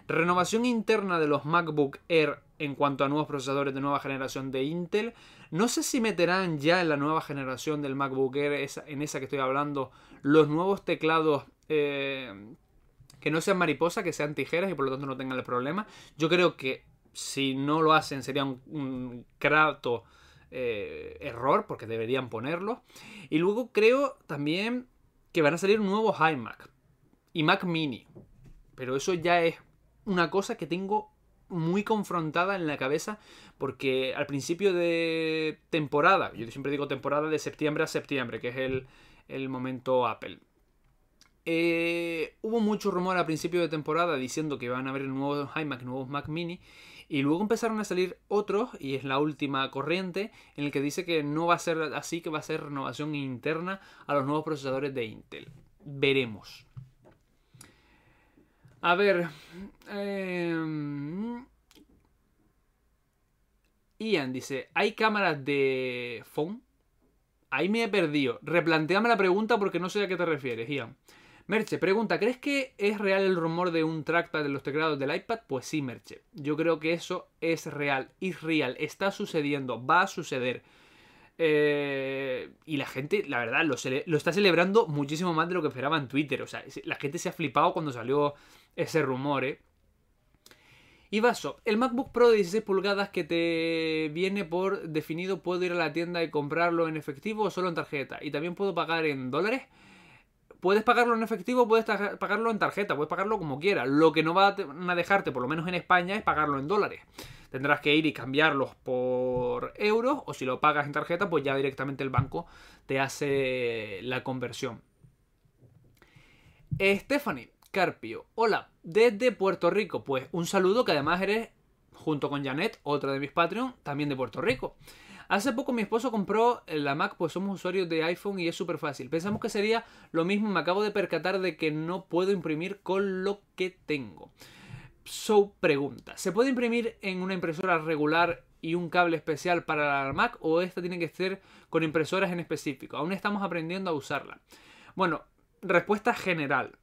Renovación interna de los MacBook Air en cuanto a nuevos procesadores de nueva generación de Intel. No sé si meterán ya en la nueva generación del MacBook Air, en esa que estoy hablando, los nuevos teclados eh, que no sean mariposa, que sean tijeras y por lo tanto no tengan el problema. Yo creo que si no lo hacen sería un, un crato eh, error, porque deberían ponerlo. Y luego creo también que van a salir nuevos iMac y Mac Mini. Pero eso ya es una cosa que tengo muy confrontada en la cabeza porque al principio de temporada, yo siempre digo temporada de septiembre a septiembre, que es el, momento Apple. Eh, hubo mucho rumor al principio de temporada diciendo que van a haber nuevos iMac, nuevos Mac Mini, y luego empezaron a salir otros, y es la última corriente, en el que dice que no va a ser así, que va a ser renovación interna a los nuevos procesadores de Intel. Veremos. A ver. Em, Ian dice: ¿Hay cámaras de phone? Ahí me he perdido. Replanteame la pregunta porque no sé a qué te refieres, Ian. Merche, pregunta, ¿crees que es real el rumor de un trackpad de los teclados del iPad? Pues sí, Merche. Yo creo que eso es real, es real, está sucediendo, va a suceder. Eh, y la gente, la verdad, lo, lo, está celebrando muchísimo más de lo que esperaba en Twitter. O sea, la gente se ha flipado cuando salió ese rumor, ¿eh? Y vaso, el MacBook Pro de 16 pulgadas que te viene por definido, puedo ir a la tienda y comprarlo en efectivo o solo en tarjeta. Y también puedo pagar en dólares. Puedes pagarlo en efectivo, puedes pagarlo en tarjeta, puedes pagarlo como quieras. Lo que no va a dejarte, por lo menos en España, es pagarlo en dólares. Tendrás que ir y cambiarlos por euros o si lo pagas en tarjeta, pues ya directamente el banco te hace la conversión. Stephanie, Carpio. Hola, desde Puerto Rico. Pues un saludo que además eres, junto con Janet, otra de mis Patreon, también de Puerto Rico. Hace poco mi esposo compró la Mac, pues somos usuarios de iPhone y es súper fácil. Pensamos que sería lo mismo, me acabo de percatar de que no puedo imprimir con lo que tengo. So, pregunta, ¿se puede imprimir en una impresora regular y un cable especial para la Mac o esta tiene que ser con impresoras en específico? Aún estamos aprendiendo a usarla. Bueno, respuesta general.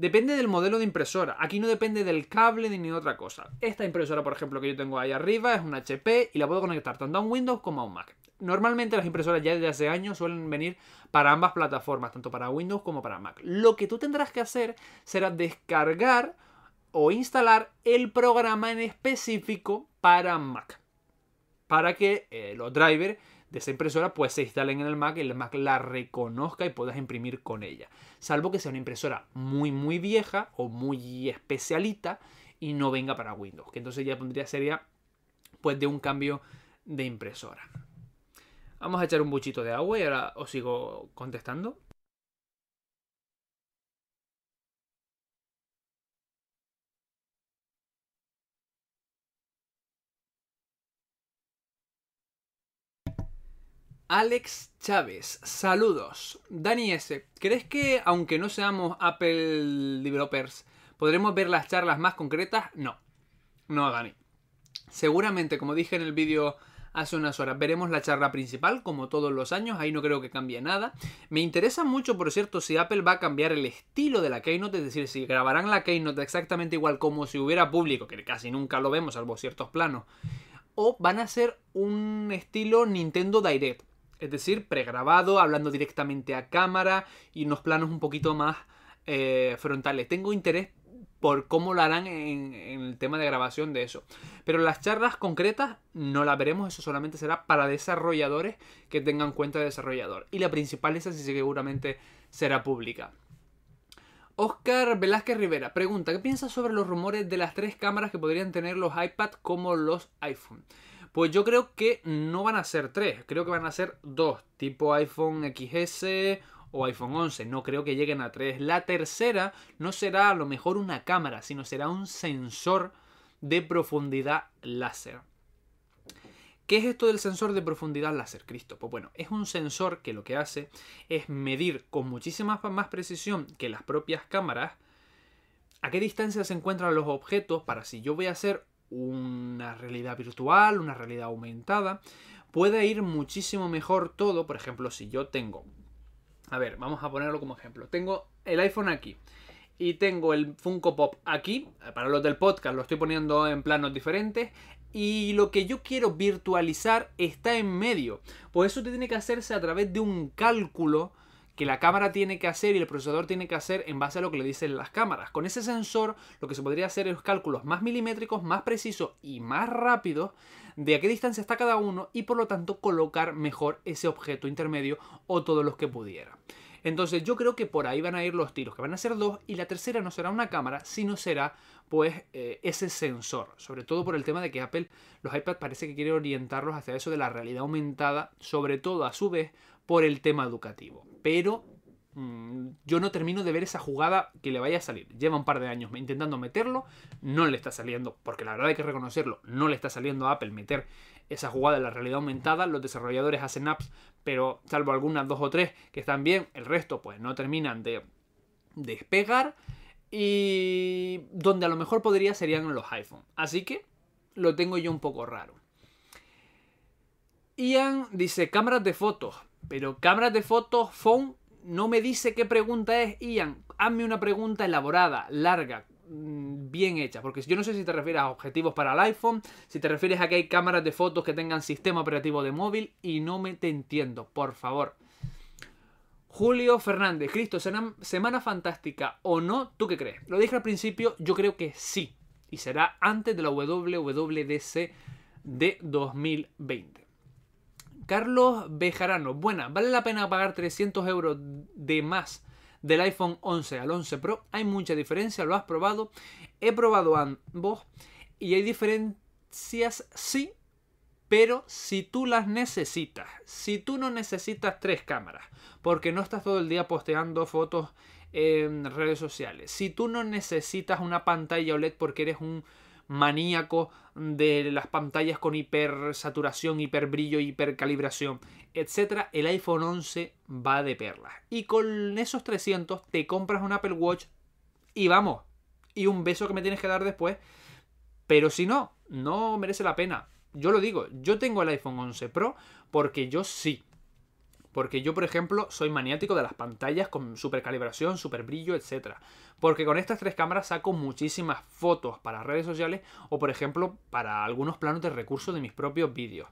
Depende del modelo de impresora. Aquí no depende del cable ni de otra cosa. Esta impresora, por ejemplo, que yo tengo ahí arriba es una HP y la puedo conectar tanto a un Windows como a un Mac. Normalmente las impresoras ya desde hace años suelen venir para ambas plataformas, tanto para Windows como para Mac. Lo que tú tendrás que hacer será descargar o instalar el programa en específico para Mac. Para que eh, los drivers de esa impresora pues se instalen en el Mac y el Mac la reconozca y puedas imprimir con ella. Salvo que sea una impresora muy muy vieja o muy especialita y no venga para Windows, que entonces ya pondría sería pues de un cambio de impresora. Vamos a echar un buchito de agua y ahora os sigo contestando. Alex Chávez, saludos. Dani S, ¿crees que aunque no seamos Apple developers, podremos ver las charlas más concretas? No, no Dani. Seguramente, como dije en el vídeo hace unas horas, veremos la charla principal como todos los años, ahí no creo que cambie nada. Me interesa mucho, por cierto, si Apple va a cambiar el estilo de la Keynote, es decir, si grabarán la Keynote exactamente igual como si hubiera público, que casi nunca lo vemos, salvo ciertos planos, o van a ser un estilo Nintendo Direct es decir, pregrabado, hablando directamente a cámara y unos planos un poquito más eh, frontales. Tengo interés por cómo lo harán en, el tema de grabación de eso. Pero las charlas concretas no las veremos, eso solamente será para desarrolladores que tengan cuenta de desarrollador. Y la principal esa sí seguramente será pública. Oscar Velázquez Rivera pregunta, ¿qué piensas sobre los rumores de las tres cámaras que podrían tener los iPad como los iPhone? Pues yo creo que no van a ser tres, creo que van a ser dos, tipo iPhone XS o iPhone 11. No creo que lleguen a tres. La tercera no será a lo mejor una cámara, sino será un sensor de profundidad láser. ¿Qué es esto del sensor de profundidad láser, Cristo? Pues bueno, es un sensor que lo que hace es medir con muchísima más precisión que las propias cámaras a qué distancia se encuentran los objetos para si yo voy a hacer una realidad virtual, una realidad aumentada, puede ir muchísimo mejor todo. Por ejemplo, si yo tengo, a ver, vamos a ponerlo como ejemplo, tengo el iPhone aquí y tengo el Funko Pop aquí, para los del podcast lo estoy poniendo en planos diferentes, y lo que yo quiero virtualizar está en medio. Pues eso tiene que hacerse a través de un cálculo que la cámara tiene que hacer y el procesador tiene que hacer en base a lo que le dicen las cámaras. Con ese sensor lo que se podría hacer es cálculos más milimétricos, más precisos y más rápidos de a qué distancia está cada uno y por lo tanto colocar mejor ese objeto intermedio o todos los que pudiera. Entonces yo creo que por ahí van a ir los tiros, que van a ser dos y la tercera no será una cámara, sino será pues eh, ese sensor. Sobre todo por el tema de que Apple, los iPads parece que quiere orientarlos hacia eso de la realidad aumentada, sobre todo a su vez por el tema educativo. Pero mm, yo no termino de ver esa jugada que le vaya a salir. Lleva un par de años intentando meterlo, no le está saliendo, porque la verdad hay que reconocerlo, no le está saliendo a Apple meter esa jugada en la realidad aumentada. Los desarrolladores hacen apps, pero salvo algunas dos o tres que están bien, el resto pues no terminan de despegar. Y donde a lo mejor podría serían los iPhone. Así que lo tengo yo un poco raro. Ian dice cámaras de fotos. Pero cámaras de fotos, phone, no me dice qué pregunta es. Ian, hazme una pregunta elaborada, larga, mm, bien hecha. Porque yo no sé si te refieres a objetivos para el iPhone, si te refieres a que hay cámaras de fotos que tengan sistema operativo de móvil y no me te entiendo, por favor. Julio Fernández, Cristo, semana fantástica o no, ¿tú qué crees? Lo dije al principio, yo creo que sí. y será antes de la WWDC de 2020. Carlos Bejarano, buena, ¿vale la pena pagar 300 euros de más del iPhone 11 al 11 Pro? Hay mucha diferencia, lo has probado. He probado ambos y hay diferencias, sí, pero si tú las necesitas, si tú no necesitas tres cámaras, porque no estás todo el día posteando fotos en redes sociales, si tú no necesitas una pantalla OLED porque eres un maníaco de las pantallas con hipersaturación, hiperbrillo, hipercalibración, etc., el iPhone 11 va de perlas. Y con esos 300 te compras un Apple Watch y vamos, y un beso que me tienes que dar después. Pero si no, no merece la pena. Yo lo digo, yo tengo el iPhone 11 Pro porque yo sí porque yo, por ejemplo, soy maniático de las pantallas con super calibración, super brillo, etc. Porque con estas tres cámaras saco muchísimas fotos para redes sociales o, por ejemplo, para algunos planos de recursos de mis propios vídeos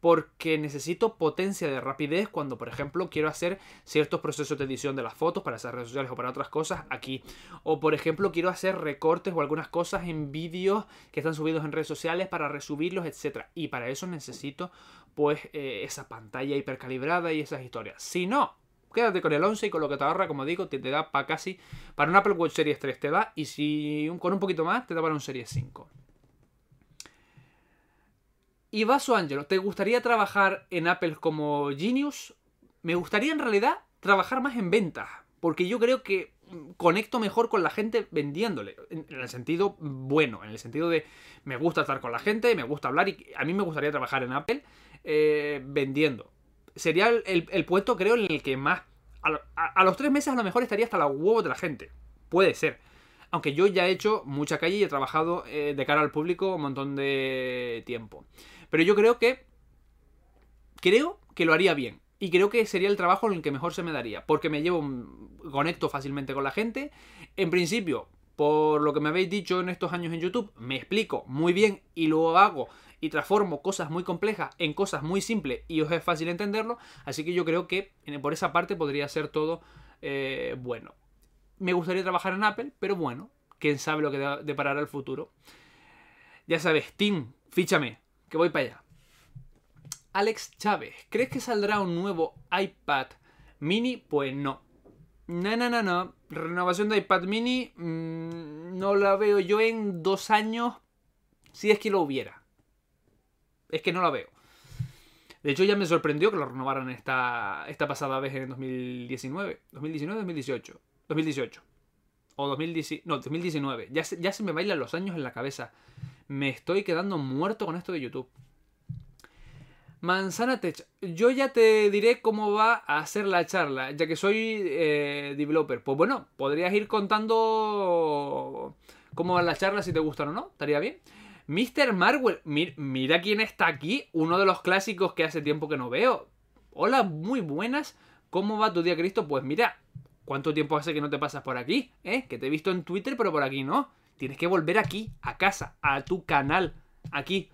porque necesito potencia de rapidez cuando, por ejemplo, quiero hacer ciertos procesos de edición de las fotos para esas redes sociales o para otras cosas aquí. O, por ejemplo, quiero hacer recortes o algunas cosas en vídeos que están subidos en redes sociales para resubirlos, etc. Y para eso necesito, pues, eh, esa pantalla hipercalibrada y esas historias. Si no, quédate con el 11 y con lo que te ahorra, como digo, te, da para casi, para un Apple Watch Series 3 te da, y si con un poquito más, te da para un Series 5. Y Vaso Angelo, ¿te gustaría trabajar en Apple como Genius? Me gustaría en realidad trabajar más en ventas, porque yo creo que conecto mejor con la gente vendiéndole, en el sentido bueno, en el sentido de me gusta estar con la gente, me gusta hablar y a mí me gustaría trabajar en Apple eh, vendiendo. Sería el, puesto creo en el que más... A, los tres meses a lo mejor estaría hasta la huevo de la gente. Puede ser. Aunque yo ya he hecho mucha calle y he trabajado eh, de cara al público un montón de tiempo. Pero yo creo que. Creo que lo haría bien. Y creo que sería el trabajo en el que mejor se me daría. Porque me llevo. Conecto fácilmente con la gente. En principio, por lo que me habéis dicho en estos años en YouTube, me explico muy bien y lo hago y transformo cosas muy complejas en cosas muy simples y os es fácil entenderlo. Así que yo creo que por esa parte podría ser todo eh, bueno. Me gustaría trabajar en Apple, pero bueno, quién sabe lo que deparará el futuro. Ya sabes, Team, fíchame que voy para allá. Alex Chávez, ¿crees que saldrá un nuevo iPad mini? Pues no. No, no, no, no. Renovación de iPad mini mm, no la veo yo en dos años si es que lo hubiera. Es que no la veo. De hecho, ya me sorprendió que lo renovaran esta, esta pasada vez en 2019. 2019, 2018. 2018. O 2019. No, 2019. Ya ya se me bailan los años en la cabeza. Me estoy quedando muerto con esto de YouTube. Manzana Tech, yo ya te diré cómo va a ser la charla, ya que soy eh, developer. Pues bueno, podrías ir contando cómo va la charla, si te gustan o no, estaría bien. Mr. Marwell, mira quién está aquí, uno de los clásicos que hace tiempo que no veo. Hola, muy buenas. ¿Cómo va tu día, Cristo? Pues mira, ¿cuánto tiempo hace que no te pasas por aquí? ¿Eh? Que te he visto en Twitter, pero por aquí no. Tienes que volver aquí, a casa, a tu canal, aquí.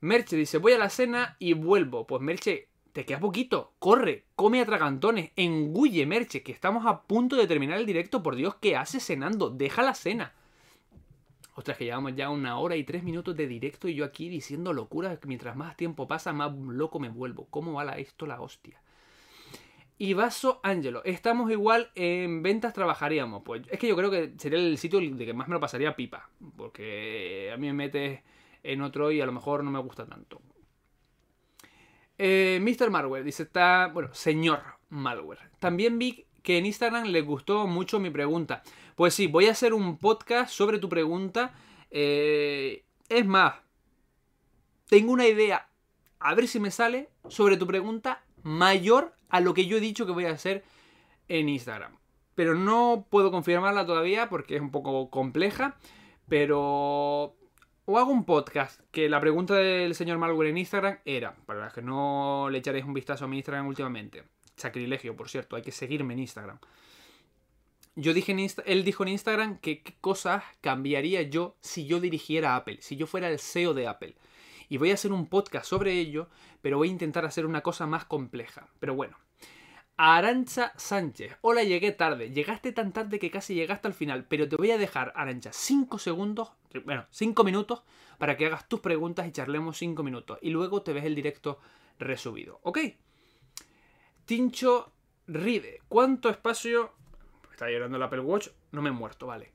Merche dice, voy a la cena y vuelvo. Pues Merche, te queda poquito. Corre, come a tragantones, engulle, Merche, que estamos a punto de terminar el directo. Por Dios, ¿qué haces cenando? Deja la cena. Ostras, que llevamos ya una hora y tres minutos de directo y yo aquí diciendo locuras. Mientras más tiempo pasa, más loco me vuelvo. ¿Cómo va esto la hostia? y Vaso Angelo. Estamos igual en ventas, trabajaríamos. Pues es que yo creo que sería el sitio de que más me lo pasaría pipa. Porque a mí me metes en otro y a lo mejor no me gusta tanto. Eh, Mr. Malware dice, está, bueno, señor Malware. También vi que en Instagram le gustó mucho mi pregunta. Pues sí, voy a hacer un podcast sobre tu pregunta. Eh, es más, tengo una idea, a ver si me sale, sobre tu pregunta mayor a lo que yo he dicho que voy a hacer en Instagram. Pero no puedo confirmarla todavía porque es un poco compleja. Pero... O hago un podcast, que la pregunta del señor Malware en Instagram era, para las que no le echaréis un vistazo a mi Instagram últimamente, sacrilegio, por cierto, hay que seguirme en Instagram. Yo dije en él dijo en Instagram que qué cosas cambiaría yo si yo dirigiera Apple, si yo fuera el CEO de Apple. Y voy a hacer un podcast sobre ello, pero voy a intentar hacer una cosa más compleja. Pero bueno, Arancha Sánchez. Hola, llegué tarde. Llegaste tan tarde que casi llegaste al final, pero te voy a dejar, Arancha, 5 segundos, bueno, 5 minutos para que hagas tus preguntas y charlemos 5 minutos. Y luego te ves el directo resubido. ¿Ok? Tincho Ride. ¿Cuánto espacio... Está llorando el Apple Watch. No me he muerto, vale.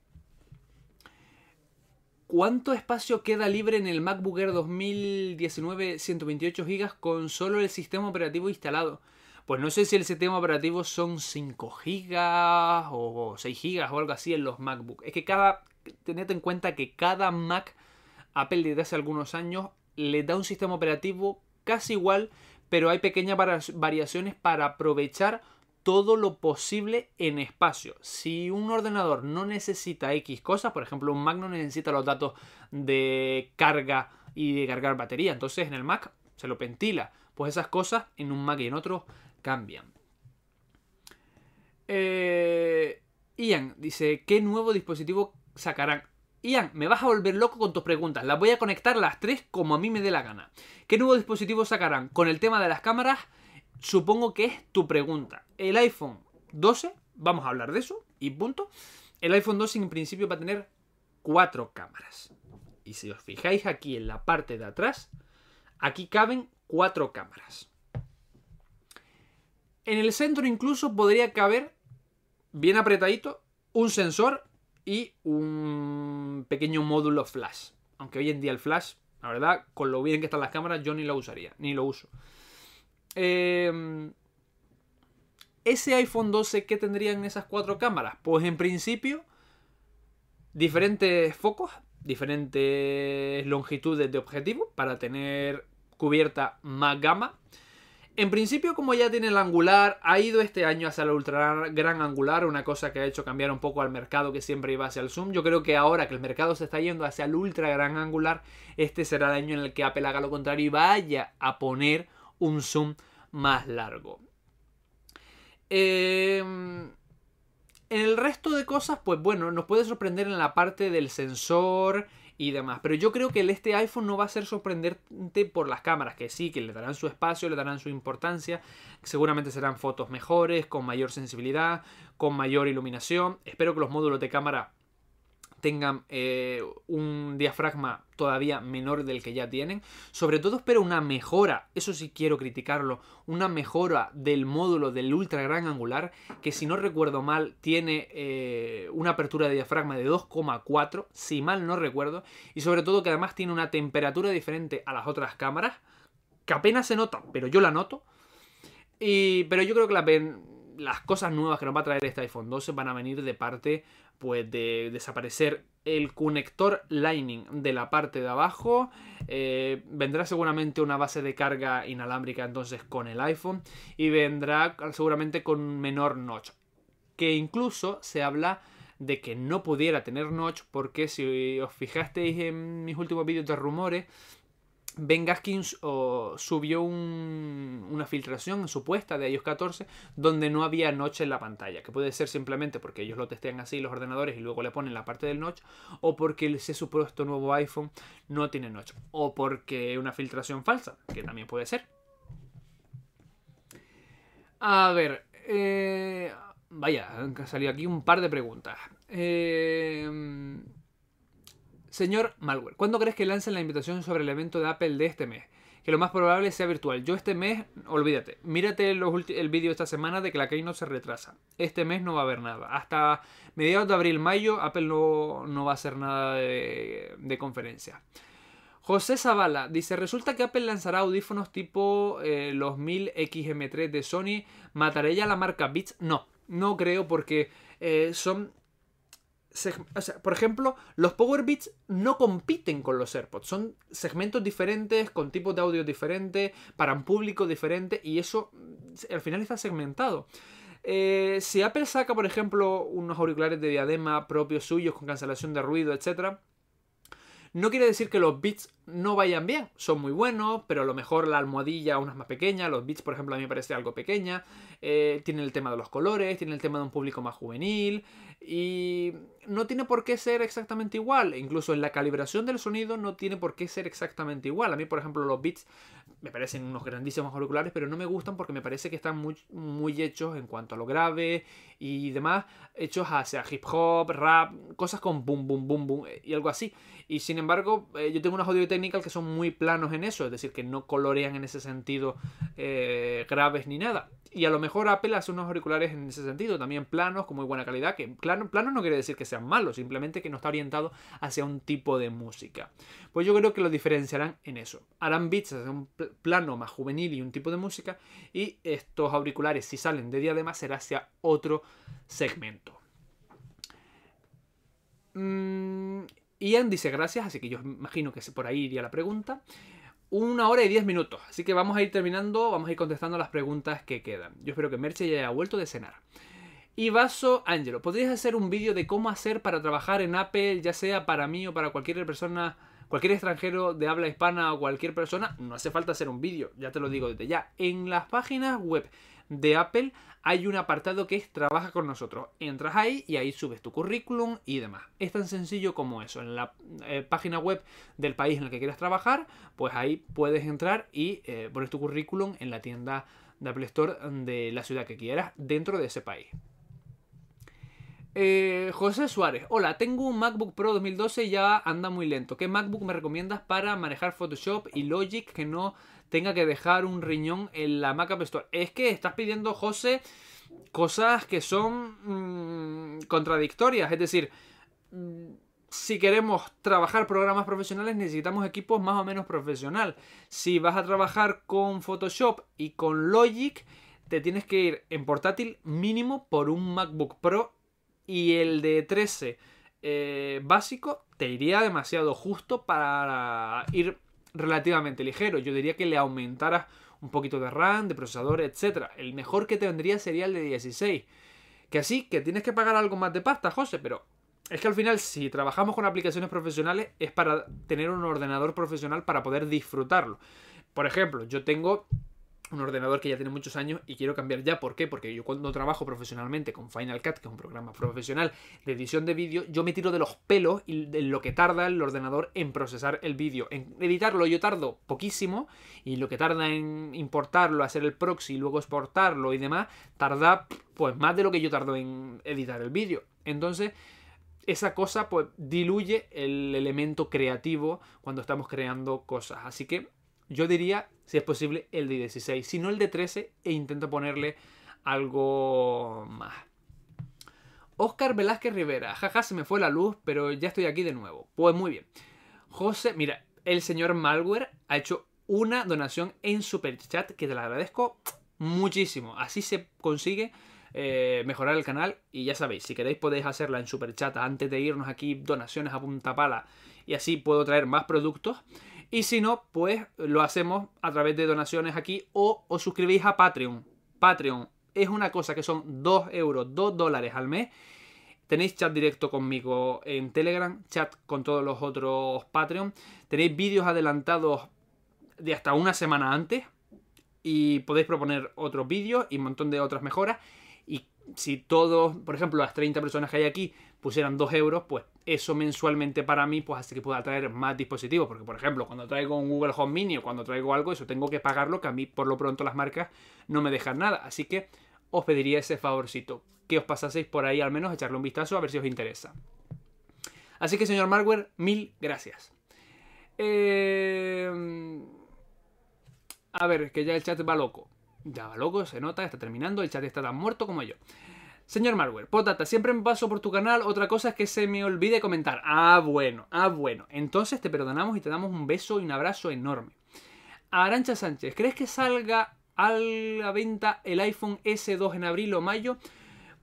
¿Cuánto espacio queda libre en el MacBook Air 2019 128 GB con solo el sistema operativo instalado? Pues no sé si el sistema operativo son 5 GB o 6 GB o algo así en los MacBook. Es que cada. Tened en cuenta que cada Mac Apple desde hace algunos años le da un sistema operativo casi igual, pero hay pequeñas variaciones para aprovechar todo lo posible en espacio. Si un ordenador no necesita X cosas, por ejemplo, un Mac no necesita los datos de carga y de cargar batería, entonces en el Mac se lo pentila. Pues esas cosas en un Mac y en otro cambian. Eh, Ian dice, ¿qué nuevo dispositivo sacarán? Ian, me vas a volver loco con tus preguntas. Las voy a conectar las tres como a mí me dé la gana. ¿Qué nuevo dispositivo sacarán? Con el tema de las cámaras, supongo que es tu pregunta. El iPhone 12, vamos a hablar de eso y punto. El iPhone 12 en principio va a tener cuatro cámaras. Y si os fijáis aquí en la parte de atrás, aquí caben cuatro cámaras. En el centro incluso podría caber, bien apretadito, un sensor y un pequeño módulo flash. Aunque hoy en día el flash, la verdad, con lo bien que están las cámaras, yo ni lo usaría, ni lo uso. Em, ese iPhone 12, ¿qué tendrían esas cuatro cámaras? Pues en principio, diferentes focos, diferentes longitudes de objetivo para tener cubierta más gama. En principio, como ya tiene el angular, ha ido este año hacia el ultra gran angular, una cosa que ha hecho cambiar un poco al mercado que siempre iba hacia el zoom. Yo creo que ahora que el mercado se está yendo hacia el ultra gran angular, este será el año en el que Apple haga lo contrario y vaya a poner un zoom más largo. Em, en el resto de cosas, pues bueno, nos puede sorprender en la parte del sensor y demás. Pero yo creo que este iPhone no va a ser sorprendente por las cámaras, que sí, que le darán su espacio, le darán su importancia. Seguramente serán fotos mejores, con mayor sensibilidad, con mayor iluminación. Espero que los módulos de cámara tengan eh, un diafragma todavía menor del que ya tienen. Sobre todo espero una mejora, eso sí quiero criticarlo, una mejora del módulo del ultra gran angular, que si no recuerdo mal tiene eh, una apertura de diafragma de 2,4, si mal no recuerdo, y sobre todo que además tiene una temperatura diferente a las otras cámaras, que apenas se nota, pero yo la noto. Y, pero yo creo que las cosas nuevas que nos va a traer este iPhone 12 van a venir de parte pues de desaparecer el conector Lightning de la parte de abajo. Eh, vendrá seguramente una base de carga inalámbrica entonces con el iPhone y vendrá seguramente con menor notch. Que incluso se habla de que no pudiera tener notch porque si os fijasteis en mis últimos vídeos de rumores Ben Gaskins subió una filtración supuesta de iOS 14 donde no había notch en la pantalla, que puede ser simplemente porque ellos lo testean así los ordenadores y luego le ponen la parte del notch, o porque ese supuesto nuevo iPhone no tiene notch, o porque una filtración falsa, que también puede ser. A ver, eh, vaya, han salido aquí un par de preguntas. Eh, Señor Malware, ¿cuándo crees que lancen la invitación sobre el evento de Apple de este mes? Que lo más probable sea virtual. Yo este mes, olvídate, mírate el vídeo de esta semana de que la Keynote se retrasa. Este mes no va a haber nada. Hasta mediados de abril-mayo Apple no, va a hacer nada de, conferencia. José Zavala dice, resulta que Apple lanzará audífonos tipo eh, los 1000 XM3 de Sony. ¿Mataré ya la marca Beats? No, no creo porque eh, son por ejemplo, los Power Beats no compiten con los AirPods. Son segmentos diferentes, con tipos de audio diferentes, para un público diferente, y eso mm, al final está segmentado. Eh, si Apple saca, por ejemplo, unos auriculares de diadema propios suyos con cancelación de ruido, etc., no quiere decir que los beats no vayan bien, son muy buenos, pero a lo mejor la almohadilla es más pequeña, los beats por ejemplo a mí me parece algo pequeña, eh, tiene el tema de los colores, tiene el tema de un público más juvenil y no tiene por qué ser exactamente igual, incluso en la calibración del sonido no tiene por qué ser exactamente igual. A mí por ejemplo los beats me parecen unos grandísimos auriculares, pero no me gustan porque me parece que están muy, muy hechos en cuanto a lo grave y demás, hechos hacia hip hop, rap, cosas con boom, boom, boom, boom y algo así. Y sin embargo, eh, yo tengo unos audio technical que son muy planos en eso, es decir, que no colorean en ese sentido eh, graves ni nada. Y a lo mejor Apple hace unos auriculares en ese sentido, también planos, con muy buena calidad, que plano, plano no quiere decir que sean malos, simplemente que no está orientado hacia un tipo de música. Pues yo creo que lo diferenciarán en eso. Harán beats hacia un plano más juvenil y un tipo de música, y estos auriculares, si salen de diadema, será hacia otro segmento. Mm, Ian dice gracias, así que yo imagino que por ahí iría la pregunta una hora y diez minutos. Así que vamos a ir terminando, vamos a ir contestando las preguntas que quedan. Yo espero que Merche ya haya vuelto de cenar. Y Vaso Angelo, ¿podrías hacer un vídeo de cómo hacer para trabajar en Apple, ya sea para mí o para cualquier persona, cualquier extranjero de habla hispana o cualquier persona? No hace falta hacer un vídeo, ya te lo digo desde ya. En las páginas web de Apple hay un apartado que es Trabaja con nosotros. Entras ahí y ahí subes tu currículum y demás. Es tan sencillo como eso. En la eh, página web del país en el que quieras trabajar, pues ahí puedes entrar y eh, poner tu currículum en la tienda de Apple Store de la ciudad que quieras dentro de ese país. Eh, José Suárez, hola, tengo un MacBook Pro 2012 y ya anda muy lento. ¿Qué MacBook me recomiendas para manejar Photoshop y Logic que no tenga que dejar un riñón en la Mac App. Es que estás pidiendo, José, cosas que son mm, contradictorias. Es decir, mm, si queremos trabajar programas profesionales necesitamos equipos más o menos profesional. Si vas a trabajar con Photoshop y con Logic, te tienes que ir en portátil mínimo por un MacBook Pro y el de 13 eh, básico te iría demasiado justo para ir relativamente ligero. Yo diría que le aumentara un poquito de RAM, de procesador, etc. El mejor que te vendría sería el de 16. Que así, que tienes que pagar algo más de pasta, José, pero es que al final si trabajamos con aplicaciones profesionales es para tener un ordenador profesional para poder disfrutarlo. Por ejemplo, yo tengo un ordenador que ya tiene muchos años y quiero cambiar ya. ¿Por qué? Porque yo cuando trabajo profesionalmente con Final Cut, que es un programa profesional de edición de vídeo, yo me tiro de los pelos y de lo que tarda el ordenador en procesar el vídeo. En editarlo yo tardo poquísimo y lo que tarda en importarlo, hacer el proxy luego exportarlo y demás, tarda pues más de lo que yo tardo en editar el vídeo. Entonces, esa cosa pues diluye el elemento creativo cuando estamos creando cosas. Así que yo diría, si es posible, el de 16. Si no el de 13, e intento ponerle algo más. Oscar Velázquez Rivera. Jaja, se me fue la luz, pero ya estoy aquí de nuevo. Pues muy bien. José, mira, el señor Malware ha hecho una donación en Super Chat que te la agradezco muchísimo. Así se consigue eh, mejorar el canal. Y ya sabéis, si queréis podéis hacerla en Super Chat antes de irnos aquí, donaciones a punta pala. Y así puedo traer más productos. Y si no, pues lo hacemos a través de donaciones aquí o os suscribís a Patreon. Patreon es una cosa que son 2 euros, 2 dólares al mes. Tenéis chat directo conmigo en Telegram, chat con todos los otros Patreon. Tenéis vídeos adelantados de hasta una semana antes. Y podéis proponer otros vídeos y un montón de otras mejoras. Y si todos, por ejemplo, las 30 personas que hay aquí pusieran 2 euros, pues eso mensualmente para mí, pues hace que pueda traer más dispositivos. Porque, por ejemplo, cuando traigo un Google Home Mini o cuando traigo algo, eso tengo que pagarlo, que a mí por lo pronto las marcas no me dejan nada. Así que os pediría ese favorcito, que os pasaseis por ahí al menos, echarle un vistazo a ver si os interesa. Así que, señor Marware, mil gracias. Eh... A ver, que ya el chat va loco. Ya va loco, se nota, está terminando, el chat está tan muerto como yo. Señor Malware, potata, siempre me paso por tu canal, otra cosa es que se me olvide comentar. Ah, bueno, ah, bueno. Entonces te perdonamos y te damos un beso y un abrazo enorme. Arancha Sánchez, ¿crees que salga a la venta el iPhone S2 en abril o mayo?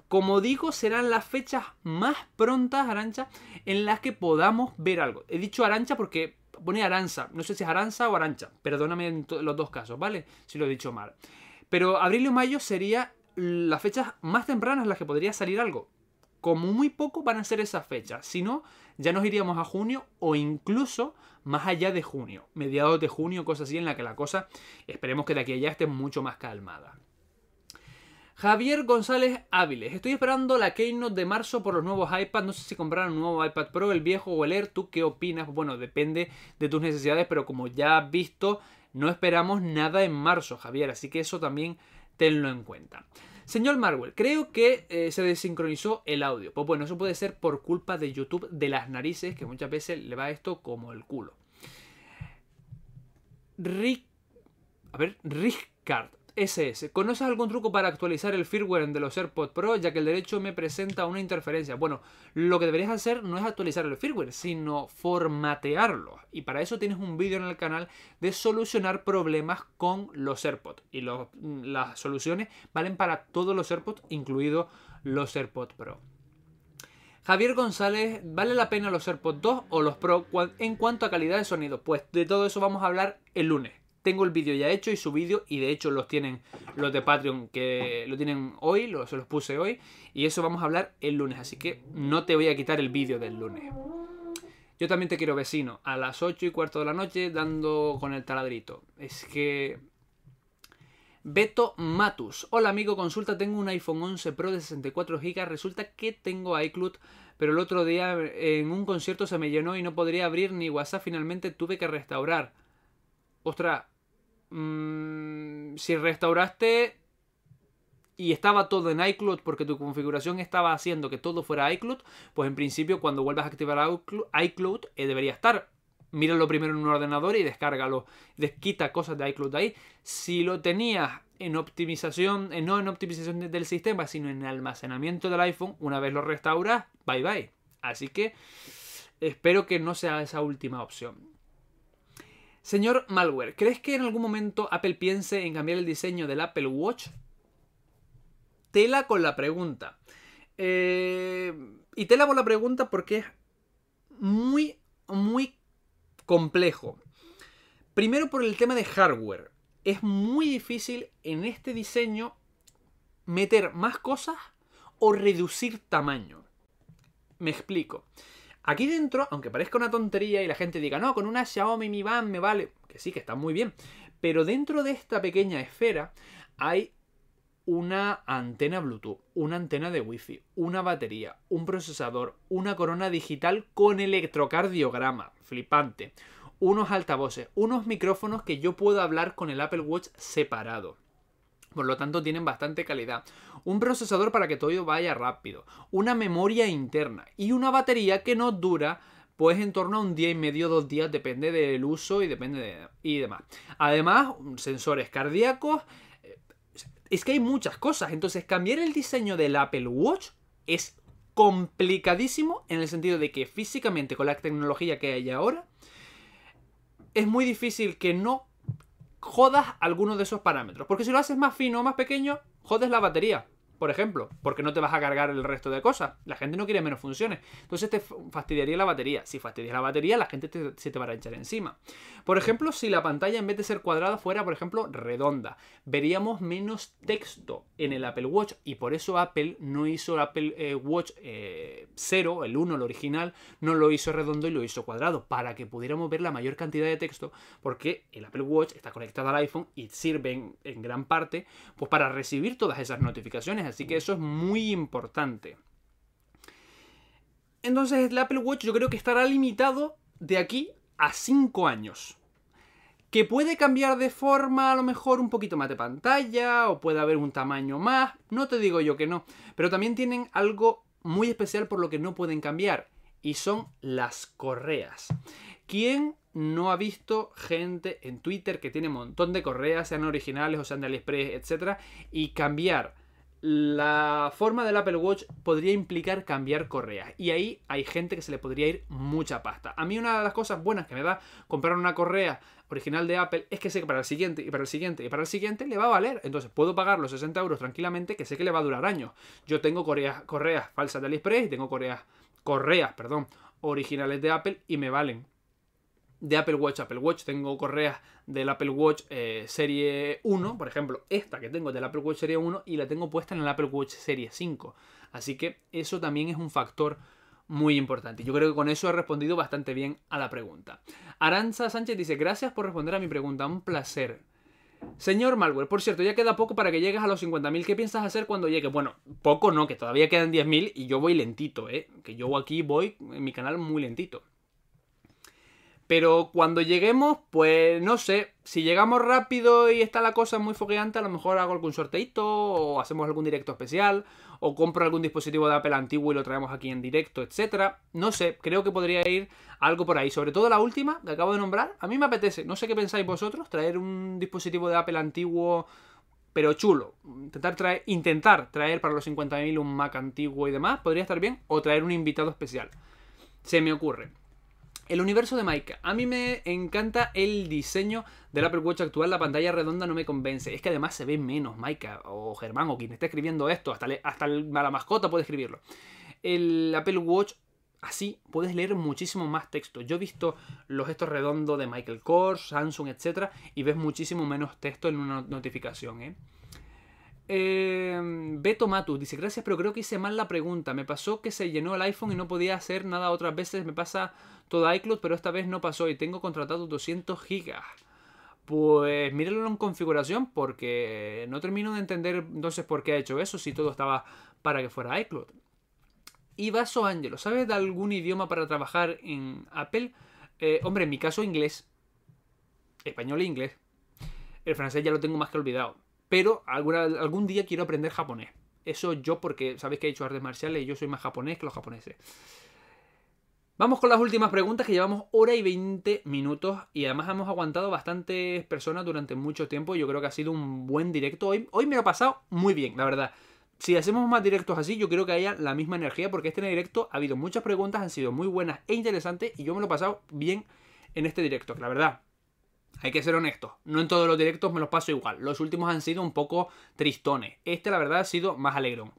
Como digo, serán las fechas más prontas, Arancha, en las que podamos ver algo. He dicho Arancha porque pone Aranza. No sé si es Aranza o Arancha. Perdóname en los dos casos, ¿vale? Si lo he dicho mal. Pero abril o mayo sería las fechas más tempranas en las que podría salir algo. Como muy poco van a ser esas fechas. Si no, ya nos iríamos a junio o incluso más allá de junio. Mediados de junio, cosas así, en la que la cosa esperemos que de aquí a allá esté mucho más calmada. Javier González Áviles. Estoy esperando la Keynote de marzo por los nuevos iPads. No sé si comprar un nuevo iPad Pro, el viejo o el Air. ¿Tú qué opinas? Bueno, depende de tus necesidades, pero como ya has visto, No esperamos nada en marzo, Javier, así que eso también tenlo en cuenta. Señor Marwell, creo que eh, se desincronizó el audio. Pues bueno, eso puede ser por culpa de YouTube de las narices, que muchas veces le va esto como el culo. Rick. A ver, Rickard. SS. ¿Conoces algún truco para actualizar el firmware de los AirPods Pro ya que el derecho me presenta una interferencia? Bueno, lo que deberías hacer no es actualizar el firmware, sino formatearlo. Y para eso tienes un vídeo en el canal de solucionar problemas con los AirPods. Y las soluciones valen para todos los AirPods, incluidos los AirPods Pro. Javier González, ¿vale la pena los AirPods 2 o los Pro en cuanto a calidad de sonido? Pues de todo eso vamos a hablar el lunes tengo el vídeo ya hecho y subido y de hecho los tienen los de Patreon que lo tienen hoy, los, se los puse hoy y eso vamos a hablar el lunes, así que no te voy a quitar el vídeo del lunes. Yo también te quiero vecino, a las 8 y cuarto de la noche dando con el taladrito. Es que... Beto Matus. Hola amigo, consulta, tengo un iPhone 11 Pro de 64 GB, resulta que tengo iCloud, pero el otro día en un concierto se me llenó y no podría abrir ni WhatsApp, finalmente tuve que restaurar. Ostras, Mm, si restauraste y estaba todo en iCloud porque tu configuración estaba haciendo que todo fuera iCloud, pues en principio cuando vuelvas a activar iCloud eh, debería estar. Míralo primero en un ordenador y descárgalo. Desquita cosas de iCloud ahí. Si lo tenías en optimización, eh, no en optimización del sistema, sino en almacenamiento del iPhone, una vez lo restauras, bye bye. Así que espero que no sea esa última opción. Señor Malware, ¿crees que en algún momento Apple piense en cambiar el diseño del Apple Watch? Tela con la pregunta. Eh, y tela con la pregunta porque es muy, muy complejo. Primero por el tema de hardware. Es muy difícil en este diseño meter más cosas o reducir tamaño. Me explico. Aquí dentro, aunque parezca una tontería y la gente diga, no, con una Xiaomi Mi Band me vale, que sí, que está muy bien, pero dentro de esta pequeña esfera hay una antena Bluetooth, una antena de Wi-Fi, una batería, un procesador, una corona digital con electrocardiograma, flipante, unos altavoces, unos micrófonos que yo puedo hablar con el Apple Watch separado. Por lo tanto, tienen bastante calidad. Un procesador para que todo vaya rápido. Una memoria interna. Y una batería que no dura pues en torno a un día y medio, dos días, depende del uso y depende de, y demás. Además, sensores cardíacos. Eh, es que hay muchas cosas. Entonces, cambiar el diseño del Apple Watch es complicadísimo en el sentido de que físicamente con la tecnología que hay ahora es muy difícil que no jodas alguno de esos parámetros. Porque si lo haces más fino o más pequeño, jodes la batería por ejemplo, porque no te vas a cargar el resto de cosas. La gente no quiere menos funciones. Entonces te fastidiaría la batería. Si fastidias la batería, la gente se te va a echar encima. Por ejemplo, si la pantalla en vez de ser cuadrada fuera, por ejemplo, redonda, veríamos menos texto en el Apple Watch y por eso Apple no hizo el Apple eh, Watch 0, eh, el 1, el original, no lo hizo redondo y lo hizo cuadrado, para que pudiéramos ver la mayor cantidad de texto, porque el Apple Watch está conectado al iPhone y sirve en, en gran parte pues, para recibir todas esas notificaciones así que eso es muy importante. Entonces el Apple Watch yo creo que estará limitado de aquí a 5 años. Que puede cambiar de forma a lo mejor un poquito más de pantalla o puede haber un tamaño más, no te digo yo que no, pero también tienen algo muy especial por lo que no pueden cambiar y son las correas. ¿Quién no ha visto gente en Twitter que tiene un montón de correas, sean originales o sean de AliExpress, etcétera, y cambiar la forma del Apple Watch podría implicar cambiar correas. Y ahí hay gente que se le podría ir mucha pasta. A mí una de las cosas buenas que me da comprar una correa original de Apple es que sé que para el siguiente y para el siguiente y para el siguiente le va a valer. Entonces puedo pagar los 60 euros tranquilamente que sé que le va a durar años. Yo tengo correas, correas falsas de AliExpress y tengo correas, correas, perdón, originales de Apple y me valen de Apple Watch Apple Watch. Tengo correas del Apple Watch eh, Serie 1, por ejemplo, esta que tengo del Apple Watch Serie 1 y la tengo puesta en el Apple Watch Serie 5. Así que eso también es un factor muy importante. Yo creo que con eso he respondido bastante bien a la pregunta. Aranza Sánchez dice, gracias por responder a mi pregunta, un placer. Señor Malware, por cierto, ya queda poco para que llegues a los 50.000. ¿Qué piensas hacer cuando llegue? Bueno, poco no, que todavía quedan 10.000 y yo voy lentito, ¿eh? Que yo aquí voy en mi canal muy lentito. Pero cuando lleguemos, pues no sé, si llegamos rápido y está la cosa muy fogueante, a lo mejor hago algún sorteito o hacemos algún directo especial o compro algún dispositivo de Apple antiguo y lo traemos aquí en directo, etcétera. No sé, creo que podría ir algo por ahí. Sobre todo la última que acabo de nombrar, a mí me apetece. No sé qué pensáis vosotros, traer un dispositivo de Apple antiguo pero chulo. Intentar traer, intentar traer para los 50.000 un Mac antiguo y demás, podría estar bien, o traer un invitado especial. Se me ocurre. El universo de Maika. A mí me encanta el diseño del Apple Watch actual. La pantalla redonda no me convence. Es que además se ve menos Maika o Germán o quien esté escribiendo esto. Hasta, hasta la mascota puede escribirlo. El Apple Watch así puedes leer muchísimo más texto. Yo he visto los gestos redondos de Michael Kors, Samsung, etc. Y ves muchísimo menos texto en una notificación. ¿eh? Eh, Beto Matus dice, gracias, pero creo que hice mal la pregunta. Me pasó que se llenó el iPhone y no podía hacer nada otras veces. Me pasa todo iCloud, pero esta vez no pasó y tengo contratado 200 gigas. Pues mírenlo en configuración porque no termino de entender entonces por qué ha hecho eso si todo estaba para que fuera iCloud. Y Vaso Angelo, ¿sabes de algún idioma para trabajar en Apple? Eh, hombre, en mi caso inglés. Español e inglés. El francés ya lo tengo más que olvidado. Pero algún día quiero aprender japonés. Eso yo porque sabéis que he hecho artes marciales y yo soy más japonés que los japoneses. Vamos con las últimas preguntas que llevamos hora y 20 minutos y además hemos aguantado bastantes personas durante mucho tiempo. Yo creo que ha sido un buen directo. Hoy, hoy me lo he pasado muy bien, la verdad. Si hacemos más directos así, yo creo que haya la misma energía porque este directo ha habido muchas preguntas, han sido muy buenas e interesantes y yo me lo he pasado bien en este directo, la verdad. Hay que ser honestos, no en todos los directos me los paso igual. Los últimos han sido un poco tristones. Este, la verdad, ha sido más alegrón.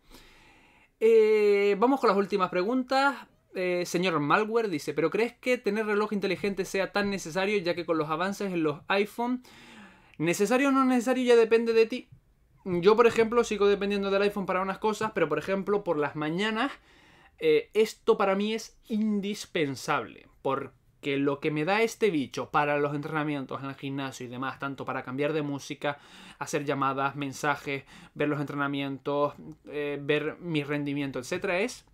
Eh, vamos con las últimas preguntas. Eh, señor Malware dice, ¿pero crees que tener reloj inteligente sea tan necesario ya que con los avances en los iPhone, necesario o no necesario ya depende de ti? Yo, por ejemplo, sigo dependiendo del iPhone para unas cosas, pero por ejemplo, por las mañanas, eh, esto para mí es indispensable, porque lo que me da este bicho para los entrenamientos en el gimnasio y demás, tanto para cambiar de música, hacer llamadas, mensajes, ver los entrenamientos, eh, ver mi rendimiento, etcétera, es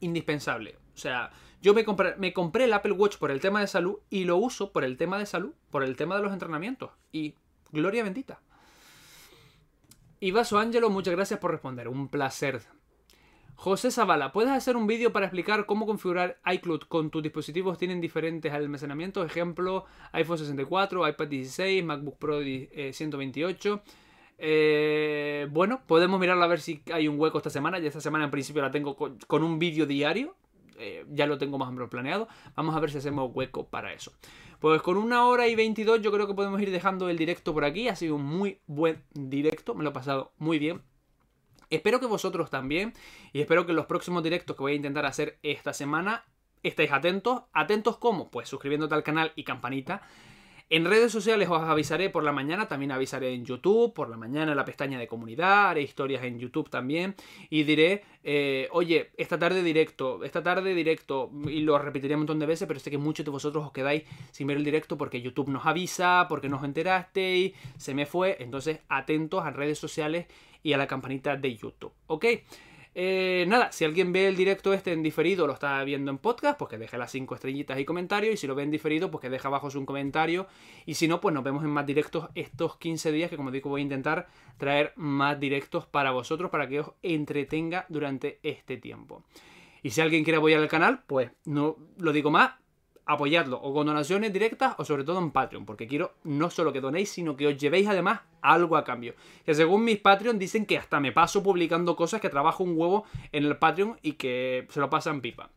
indispensable. O sea, yo me compré, el Apple Watch por el tema de salud y lo uso por el tema de salud, por el tema de los entrenamientos. Y gloria bendita. Y Vaso Ángelo, muchas gracias por responder. Un placer. José Zavala, ¿puedes hacer un vídeo para explicar cómo configurar iCloud con tus dispositivos tienen diferentes almacenamientos? Ejemplo, iPhone 64, iPad 16, MacBook Pro 128. Eh, bueno, podemos mirarlo a ver si hay un hueco esta semana. Ya esta semana en principio la tengo con, un vídeo diario. Eh, ya lo tengo más o menos planeado. Vamos a ver si hacemos hueco para eso. Pues con una hora y 22 yo creo que podemos ir dejando el directo por aquí. Ha sido un muy buen directo. Me lo he pasado muy bien. Espero que vosotros también. Y espero que los próximos directos que voy a intentar hacer esta semana estéis atentos. ¿Atentos cómo? Pues suscribiéndote al canal y campanita. En redes sociales os avisaré por la mañana, también avisaré en YouTube, por la mañana en la pestaña de comunidad, haré historias en YouTube también y diré, eh, oye, esta tarde directo, esta tarde directo, y lo repetiré un montón de veces, pero sé que muchos de vosotros os quedáis sin ver el directo porque YouTube nos avisa, porque no os enterasteis, se me fue, entonces atentos a redes sociales y a la campanita de YouTube, ¿ok? Eh, nada, si alguien ve el directo este en diferido, lo está viendo en podcast, pues que deje las 5 estrellitas y comentarios. Y si lo ve en diferido, pues que deje abajo un comentario. Y si no, pues nos vemos en más directos estos 15 días, que como digo, voy a intentar traer más directos para vosotros, para que os entretenga durante este tiempo. Y si alguien quiere apoyar el canal, pues no lo digo más, apoyadlo o con donaciones directas o sobre todo en Patreon, porque quiero no solo que donéis, sino que os llevéis además algo a cambio. Que según mis Patreon dicen que hasta me paso publicando cosas que trabajo un huevo en el Patreon y que se lo pasan pipa.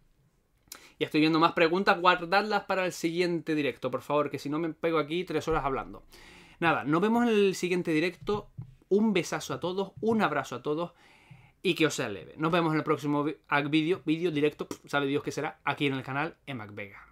Y estoy viendo más preguntas, guardadlas para el siguiente directo, por favor, que si no me pego aquí tres horas hablando. Nada, nos vemos en el siguiente directo. Un besazo a todos, un abrazo a todos y que os sea leve. Nos vemos en el próximo vídeo, vídeo directo, sabe Dios que será, aquí en el canal en MacVega.